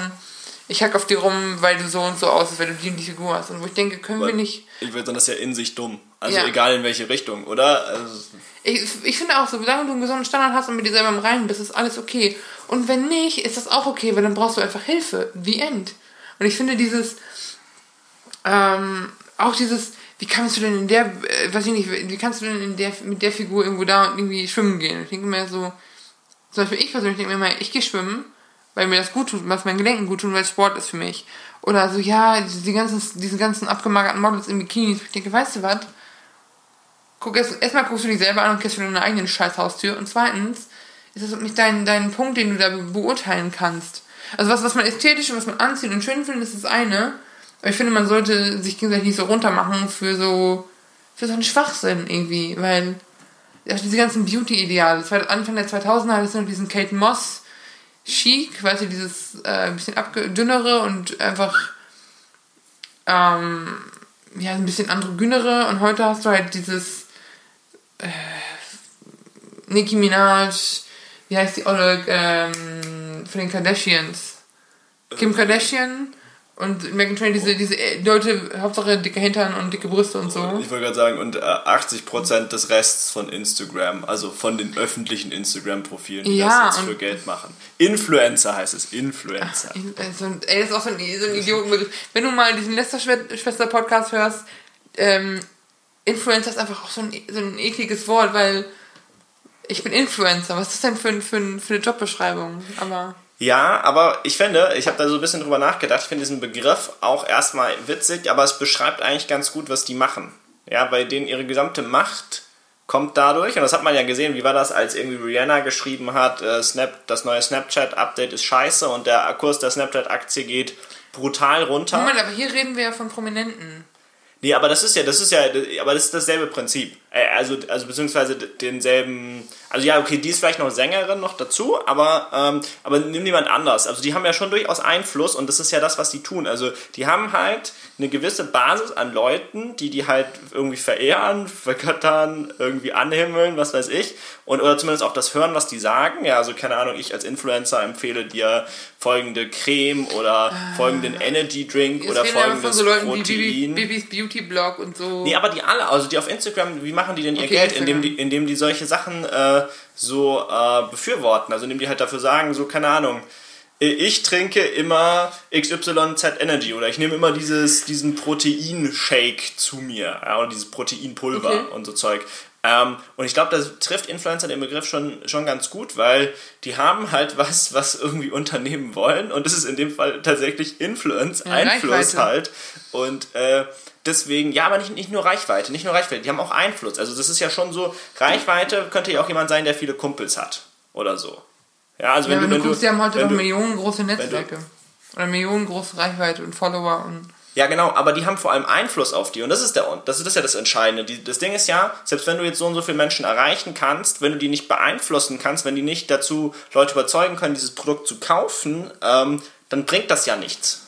ich hack auf dir rum, weil du so und so aussiehst, weil du die und die Figur hast. Und wo ich denke, können Aber wir nicht. Ich würde sagen, das ist ja in sich dumm. Also ja. egal in welche Richtung, oder? Also ich, ich finde auch so, solange du einen gesunden Standard hast und mit dir selber im Reinen bist, ist alles okay. Und wenn nicht, ist das auch okay, weil dann brauchst du einfach Hilfe. The end. Und ich finde dieses, ähm, auch dieses, wie kannst du denn in der, äh, weiß ich nicht, wie kannst du denn in der, mit der Figur irgendwo da irgendwie schwimmen gehen? Ich denke mir so, zum Beispiel ich persönlich denke mir immer, ich gehe schwimmen, weil mir das gut tut, was meinen Gelenken gut tut, weil Sport ist für mich. Oder so, ja, die ganzen, diese ganzen abgemagerten Models in Bikinis. Ich denke, weißt du was? Guck erst, erstmal guckst du dich selber an und kennst du deine eigene Scheißhaustür. Und zweitens ist das nicht dein, dein Punkt, den du da beurteilen kannst. Also was, was man ästhetisch und was man anzieht und schön findet, ist das eine. Aber ich finde, man sollte sich gegenseitig nicht so runtermachen für so, für so einen Schwachsinn irgendwie, weil ja, diese ganzen Beauty-Ideale. Anfang der 2000er hatte es noch diesen Kate Moss Chic, weißt du, dieses äh, bisschen dünnere und einfach ähm, ja, ein bisschen androgynere und heute hast du halt dieses äh, Nicki Minaj, wie heißt die Olle ähm, von den Kardashians? Kim Kardashian und Megan Trainor, diese, diese äh, Leute, Hauptsache dicke Hintern und dicke Brüste und so. Ich wollte gerade sagen, und äh, 80% des Rests von Instagram, also von den öffentlichen Instagram-Profilen, die ja, das jetzt für Geld machen. Influencer heißt es, Influencer. Ach, also, ey, das ist auch so ein, so ein Idiotenbegriff. Wenn du mal diesen Lester-Schwester-Podcast hörst, ähm, Influencer ist einfach auch so ein, so ein ekliges Wort, weil ich bin Influencer. Was ist das denn für, für, für eine Jobbeschreibung? Aber... Ja, aber ich finde, ich habe da so ein bisschen drüber nachgedacht, ich finde diesen Begriff auch erstmal witzig, aber es beschreibt eigentlich ganz gut, was die machen. Ja, bei denen ihre gesamte Macht kommt dadurch, und das hat man ja gesehen, wie war das, als irgendwie Rihanna geschrieben hat, äh, Snap, das neue Snapchat-Update ist scheiße und der Kurs der Snapchat-Aktie geht brutal runter. Moment, aber hier reden wir ja von Prominenten. Nee, aber das ist ja, das ist ja, aber das ist dasselbe Prinzip. Äh, also, also beziehungsweise denselben, also ja, okay, die ist vielleicht noch Sängerin noch dazu, aber, ähm, aber nimm jemand anders. Also die haben ja schon durchaus Einfluss und das ist ja das, was die tun. Also die haben halt eine gewisse Basis an Leuten, die die halt irgendwie verehren, vergöttern, irgendwie anhimmeln, was weiß ich. Und, oder zumindest auch das hören, was die sagen. Ja, also keine Ahnung, ich als Influencer empfehle dir folgende Creme oder ah. folgenden Energy Drink oder folgendes so Leuten Protein. Wie Bibis Beauty Blog und so. Nee, aber die alle, also die auf Instagram, wie machen die denn ihr okay, Geld? Indem die, indem die solche Sachen äh, so äh, befürworten. Also indem die halt dafür sagen, so keine Ahnung, ich trinke immer XYZ Energy oder ich nehme immer dieses, diesen Proteinshake zu mir ja, oder dieses Proteinpulver okay. und so Zeug. Ähm, und ich glaube, das trifft Influencer den Begriff schon, schon ganz gut, weil die haben halt was, was irgendwie unternehmen wollen und das ist in dem Fall tatsächlich Influence, ja, Einfluss Reichweite. halt. Und äh, deswegen, ja, aber nicht, nicht nur Reichweite, nicht nur Reichweite, die haben auch Einfluss. Also das ist ja schon so, Reichweite könnte ja auch jemand sein, der viele Kumpels hat oder so. Ja, also wenn, ja, wenn du, wenn guckst, die haben heute noch Millionen große Netzwerke. Oder Millionen große Reichweite und Follower und ja, genau, aber die haben vor allem Einfluss auf die und das ist der das ist, das ist ja das Entscheidende. Die, das Ding ist ja, selbst wenn du jetzt so und so viele Menschen erreichen kannst, wenn du die nicht beeinflussen kannst, wenn die nicht dazu Leute überzeugen können, dieses Produkt zu kaufen, ähm, dann bringt das ja nichts.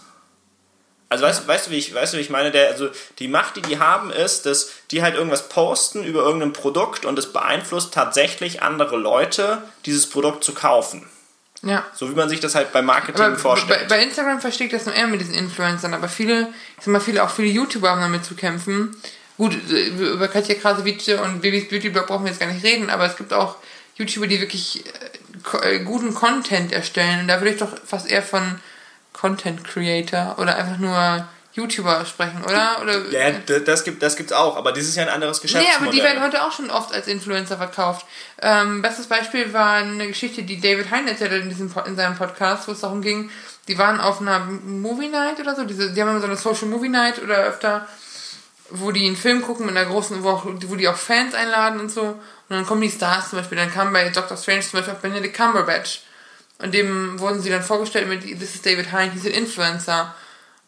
Also weißt, ja. weißt, du, wie ich, weißt du, wie ich meine? Der, also die Macht, die die haben, ist, dass die halt irgendwas posten über irgendein Produkt und es beeinflusst tatsächlich andere Leute, dieses Produkt zu kaufen. Ja. So wie man sich das halt beim Marketing aber vorstellt. Bei, bei, Instagram verstehe ich das noch eher mit diesen Influencern, aber viele, ich sag mal, viele, auch viele YouTuber haben damit zu kämpfen. Gut, über Katja Krasowitsche und Babys Beauty Blog brauchen wir jetzt gar nicht reden, aber es gibt auch YouTuber, die wirklich äh, guten Content erstellen. Und da würde ich doch fast eher von Content Creator oder einfach nur YouTuber sprechen, oder? oder ja, das gibt das gibt's auch, aber das ist ja ein anderes Geschäftsmodell. Nee, aber die werden heute auch schon oft als Influencer verkauft. Ähm, bestes Beispiel war eine Geschichte, die David Hein erzählt hat in, diesem, in seinem Podcast, wo es darum ging, die waren auf einer Movie Night oder so, diese, die haben immer so eine Social Movie Night oder öfter, wo die einen Film gucken mit einer großen, wo, auch, wo die auch Fans einladen und so. Und dann kommen die Stars zum Beispiel, dann kam bei Doctor Strange zum Beispiel auch Benedict Cumberbatch Und dem wurden sie dann vorgestellt mit, this is David Hein, he's an Influencer.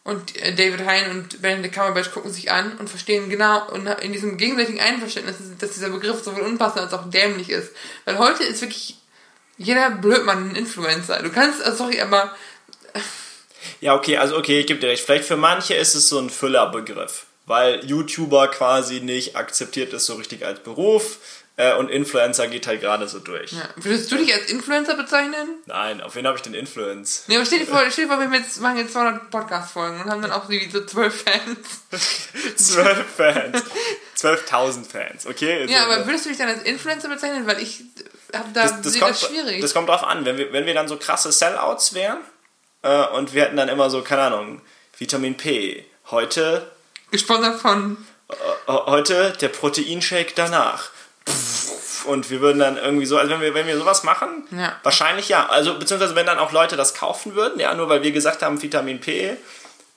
Und äh, David Hein und Benedict Cumberbatch gucken sich an und verstehen genau, und in diesem gegenseitigen Einverständnis, dass dieser Begriff sowohl unpassend als auch dämlich ist. Weil heute ist wirklich jeder Blödmann ein Influencer. Du kannst, also sorry, aber... Ja, okay, also okay, ich gebe dir recht. Vielleicht für manche ist es so ein Füllerbegriff, weil YouTuber quasi nicht akzeptiert ist so richtig als Beruf äh, und Influencer geht halt gerade so durch. Ja. Würdest du dich als Influencer bezeichnen? Nein, auf wen habe ich denn Influence? Nee, aber stell dir vor, stell dir vor wir jetzt, machen jetzt 200 Podcast-Folgen und haben dann auch so 12 Fans. 12 Fans. 12.000 Fans, okay? ja, also, aber würdest du dich dann als Influencer bezeichnen? Weil ich habe da das, das, kommt, das schwierig. Das kommt drauf an. Wenn wir, wenn wir dann so krasse Sellouts wären äh, und wir hätten dann immer so, keine Ahnung, Vitamin P. Heute... Gesponsert von... Äh, heute der Proteinshake danach und wir würden dann irgendwie so, also wenn wir, wenn wir sowas machen, ja. wahrscheinlich ja. Also beziehungsweise wenn dann auch Leute das kaufen würden, ja, nur weil wir gesagt haben, Vitamin P,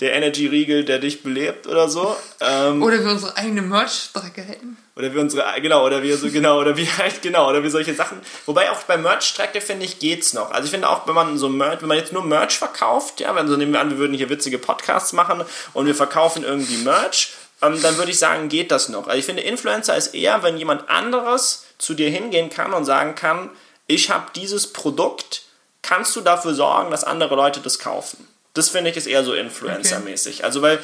der Energy-Riegel, der dich belebt oder so. Ähm, oder wir unsere eigene Merch-Strecke hätten. Oder wir unsere, genau, oder wir so, genau, oder wir halt, genau, oder wir solche Sachen. Wobei auch bei Merch-Strecke, finde ich, geht's noch. Also ich finde auch, wenn man so Merch, wenn man jetzt nur Merch verkauft, ja, wenn so nehmen wir an, wir würden hier witzige Podcasts machen und wir verkaufen irgendwie Merch, ähm, dann würde ich sagen, geht das noch. Also ich finde, Influencer ist eher, wenn jemand anderes zu dir hingehen kann und sagen kann, ich habe dieses Produkt, kannst du dafür sorgen, dass andere Leute das kaufen? Das finde ich ist eher so Influencer-mäßig. Okay. Also weil,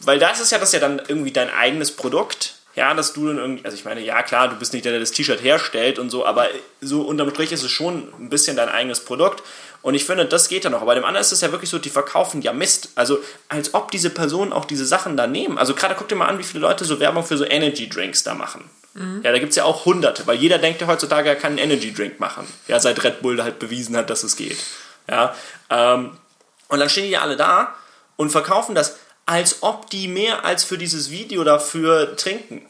weil das ist ja das ist ja dann irgendwie dein eigenes Produkt. Ja, dass du dann irgendwie, also ich meine, ja klar, du bist nicht der, der das T-Shirt herstellt und so, aber so unterm Strich ist es schon ein bisschen dein eigenes Produkt. Und ich finde, das geht ja noch. Aber bei dem anderen ist es ja wirklich so, die verkaufen ja Mist. Also als ob diese Personen auch diese Sachen da nehmen. Also gerade guck dir mal an, wie viele Leute so Werbung für so Energy Drinks da machen. Mhm. Ja, da gibt es ja auch hunderte, weil jeder denkt ja heutzutage, er kann einen Energy Drink machen. Ja, seit Red Bull halt bewiesen hat, dass es geht. Ja, ähm, und dann stehen die ja alle da und verkaufen das, als ob die mehr als für dieses Video dafür trinken.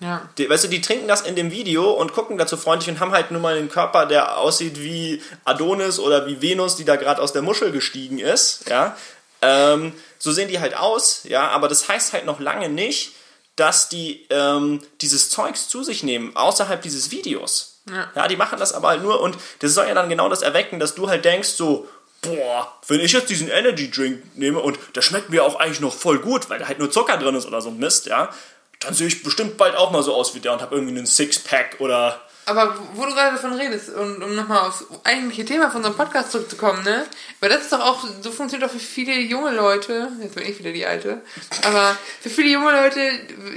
Ja. Die, weißt du, die trinken das in dem Video und gucken dazu freundlich und haben halt nur mal einen Körper, der aussieht wie Adonis oder wie Venus, die da gerade aus der Muschel gestiegen ist. Ja. Ähm, so sehen die halt aus, ja, aber das heißt halt noch lange nicht, dass die ähm, dieses Zeugs zu sich nehmen, außerhalb dieses Videos. Ja. ja, die machen das aber halt nur und das soll ja dann genau das erwecken, dass du halt denkst, so, boah, wenn ich jetzt diesen Energy Drink nehme und der schmeckt mir auch eigentlich noch voll gut, weil da halt nur Zucker drin ist oder so ein Mist, ja, dann sehe ich bestimmt bald auch mal so aus wie der und habe irgendwie einen Sixpack oder. Aber wo du gerade davon redest, und um nochmal aufs eigentliche Thema von unserem Podcast zurückzukommen, ne? Weil das ist doch auch, so funktioniert doch für viele junge Leute, jetzt bin ich wieder die Alte, aber für viele junge Leute,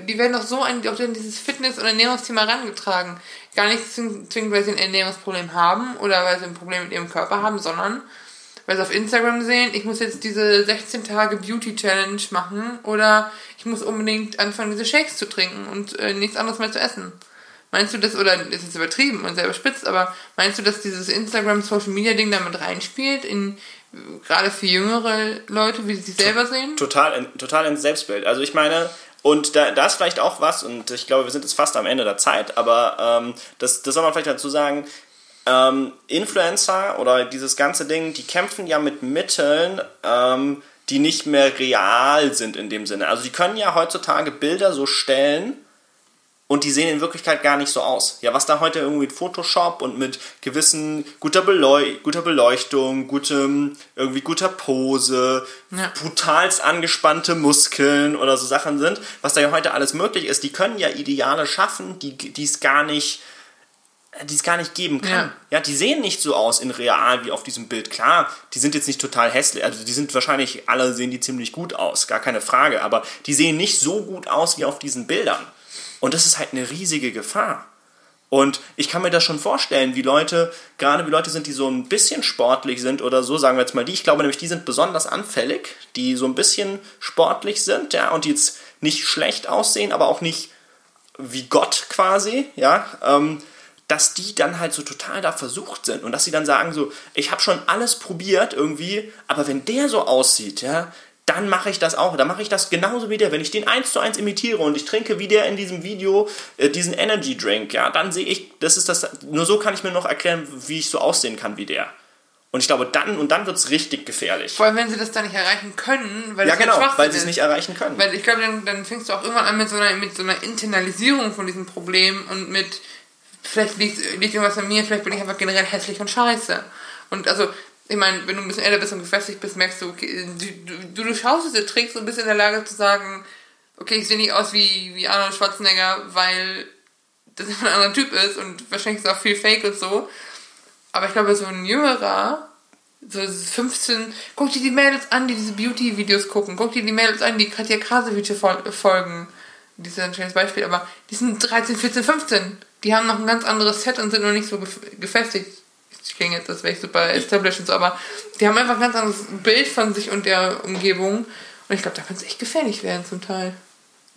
die werden doch so an, auf dieses Fitness- und Ernährungsthema herangetragen. Gar nicht zwingend, weil sie ein Ernährungsproblem haben oder weil sie ein Problem mit ihrem Körper haben, sondern weil sie auf Instagram sehen, ich muss jetzt diese 16 Tage Beauty Challenge machen oder ich muss unbedingt anfangen, diese Shakes zu trinken und äh, nichts anderes mehr zu essen. Meinst du das, oder ist es übertrieben und sehr überspitzt, aber meinst du, dass dieses Instagram Social Media Ding damit reinspielt, in gerade für jüngere Leute, wie sie sich selber sehen? Total, total ins Selbstbild. Also ich meine, und da, da ist vielleicht auch was, und ich glaube, wir sind jetzt fast am Ende der Zeit, aber ähm, das, das soll man vielleicht dazu sagen, ähm, Influencer oder dieses ganze Ding, die kämpfen ja mit Mitteln, ähm, die nicht mehr real sind in dem Sinne. Also die können ja heutzutage Bilder so stellen und die sehen in Wirklichkeit gar nicht so aus. Ja, was da heute irgendwie mit Photoshop und mit gewissen guter, Beleu guter Beleuchtung, gutem, irgendwie guter Pose, ja. brutalst angespannte Muskeln oder so Sachen sind, was da ja heute alles möglich ist, die können ja Ideale schaffen, die es gar nicht die es gar nicht geben kann. Ja. ja. die sehen nicht so aus in real wie auf diesem Bild. Klar, die sind jetzt nicht total hässlich, also die sind wahrscheinlich, alle sehen die ziemlich gut aus, gar keine Frage, aber die sehen nicht so gut aus wie auf diesen Bildern. Und das ist halt eine riesige Gefahr. Und ich kann mir das schon vorstellen, wie Leute, gerade wie Leute sind, die so ein bisschen sportlich sind oder so, sagen wir jetzt mal die, ich glaube nämlich, die sind besonders anfällig, die so ein bisschen sportlich sind, ja, und die jetzt nicht schlecht aussehen, aber auch nicht wie Gott quasi, ja, ähm, dass die dann halt so total da versucht sind und dass sie dann sagen so, ich habe schon alles probiert irgendwie, aber wenn der so aussieht, ja, dann mache ich das auch. Dann mache ich das genauso wie der. Wenn ich den eins zu eins imitiere und ich trinke wie der in diesem Video äh, diesen Energy Drink, ja, dann sehe ich, das ist das. Nur so kann ich mir noch erklären, wie ich so aussehen kann wie der. Und ich glaube, dann und dann wird es richtig gefährlich. Vor allem, wenn sie das dann nicht erreichen können, weil Ja, genau, weil sie es nicht erreichen können. Weil ich glaube, dann, dann fängst du auch irgendwann an mit so, einer, mit so einer Internalisierung von diesem Problem und mit vielleicht liegt, liegt irgendwas an mir, vielleicht bin ich einfach generell hässlich und scheiße. Und also, ich meine, wenn du ein bisschen älter bist und gefestigt bist, merkst du, okay, du, du, du schaust trägst so ein bisschen in der Lage zu sagen, okay, ich sehe nicht aus wie, wie Arnold Schwarzenegger, weil das ein anderer Typ ist und wahrscheinlich ist auch viel Fake und so. Aber ich glaube, so ein jüngerer, so 15, guck dir die Mädels an, die diese Beauty-Videos gucken. Guck dir die Mädels an, die Katja Krasowitsche folgen. Das ist ein schönes Beispiel, aber die sind 13, 14, 15. Die haben noch ein ganz anderes Set und sind noch nicht so gefestigt. Ich klinge jetzt, das wäre ich super established und so, aber die haben einfach ein ganz anderes Bild von sich und der Umgebung. Und ich glaube, da kann es echt gefährlich werden zum Teil.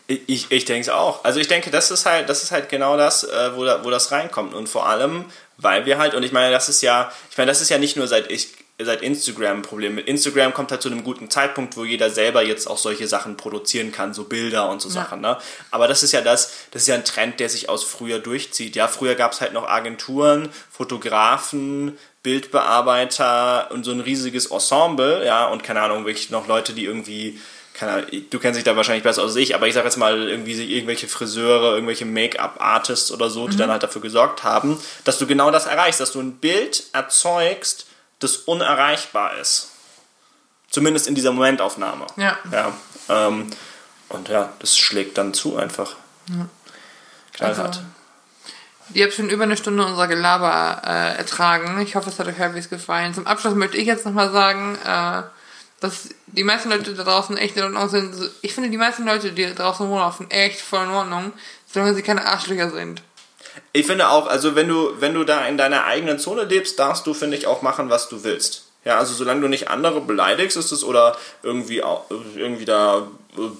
Ich, ich denke es auch. Also ich denke, das ist halt, das ist halt genau das, äh, wo, da, wo das reinkommt. Und vor allem, weil wir halt, und ich meine, das ist ja, ich meine, das ist ja nicht nur seit ich seit Instagram ein Problem. Mit Instagram kommt halt zu einem guten Zeitpunkt, wo jeder selber jetzt auch solche Sachen produzieren kann, so Bilder und so ja. Sachen. Ne? Aber das ist ja das, das ist ja ein Trend, der sich aus früher durchzieht. Ja, früher gab es halt noch Agenturen, Fotografen, Bildbearbeiter und so ein riesiges Ensemble, ja, und keine Ahnung, wirklich noch Leute, die irgendwie keine, du kennst dich da wahrscheinlich besser als ich, aber ich sage jetzt mal irgendwie irgendwelche Friseure, irgendwelche Make-up-Artists oder so, die mhm. dann halt dafür gesorgt haben, dass du genau das erreichst, dass du ein Bild erzeugst, das unerreichbar ist. Zumindest in dieser Momentaufnahme. Ja. ja ähm, und ja, das schlägt dann zu einfach. Ja. Knallhart. Also, ihr habt schon über eine Stunde unser Gelaber äh, ertragen. Ich hoffe, es hat euch halbwegs gefallen. Zum Abschluss möchte ich jetzt nochmal sagen, äh, dass die meisten Leute da draußen echt in Ordnung sind. Ich finde, die meisten Leute, die da draußen rumlaufen, echt voll in Ordnung, solange sie keine Arschlöcher sind. Ich finde auch, also wenn du, wenn du da in deiner eigenen Zone lebst, darfst du, finde ich, auch machen, was du willst. Ja, also solange du nicht andere beleidigst, ist es oder irgendwie, irgendwie da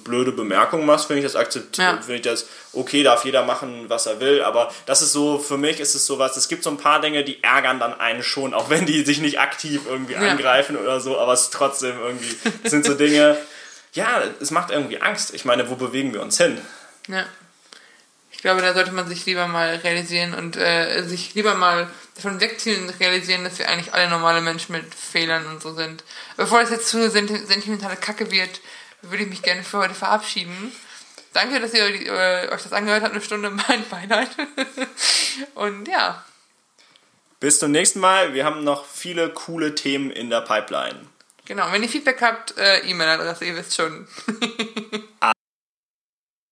blöde Bemerkungen machst, finde ich das akzeptiert, ja. finde ich das okay, darf jeder machen, was er will, aber das ist so, für mich ist es sowas, es gibt so ein paar Dinge, die ärgern dann einen schon, auch wenn die sich nicht aktiv irgendwie ja. angreifen oder so, aber es ist trotzdem irgendwie, es sind so Dinge, ja, es macht irgendwie Angst. Ich meine, wo bewegen wir uns hin? Ja. Ich glaube, da sollte man sich lieber mal realisieren und äh, sich lieber mal davon wegziehen und realisieren, dass wir eigentlich alle normale Menschen mit Fehlern und so sind. Bevor es jetzt zu eine sentimentale Kacke wird, würde ich mich gerne für heute verabschieden. Danke, dass ihr äh, euch das angehört habt, eine Stunde mein Beileid. und ja. Bis zum nächsten Mal. Wir haben noch viele coole Themen in der Pipeline. Genau, wenn ihr Feedback habt, äh, E-Mail-Adresse, ihr wisst schon.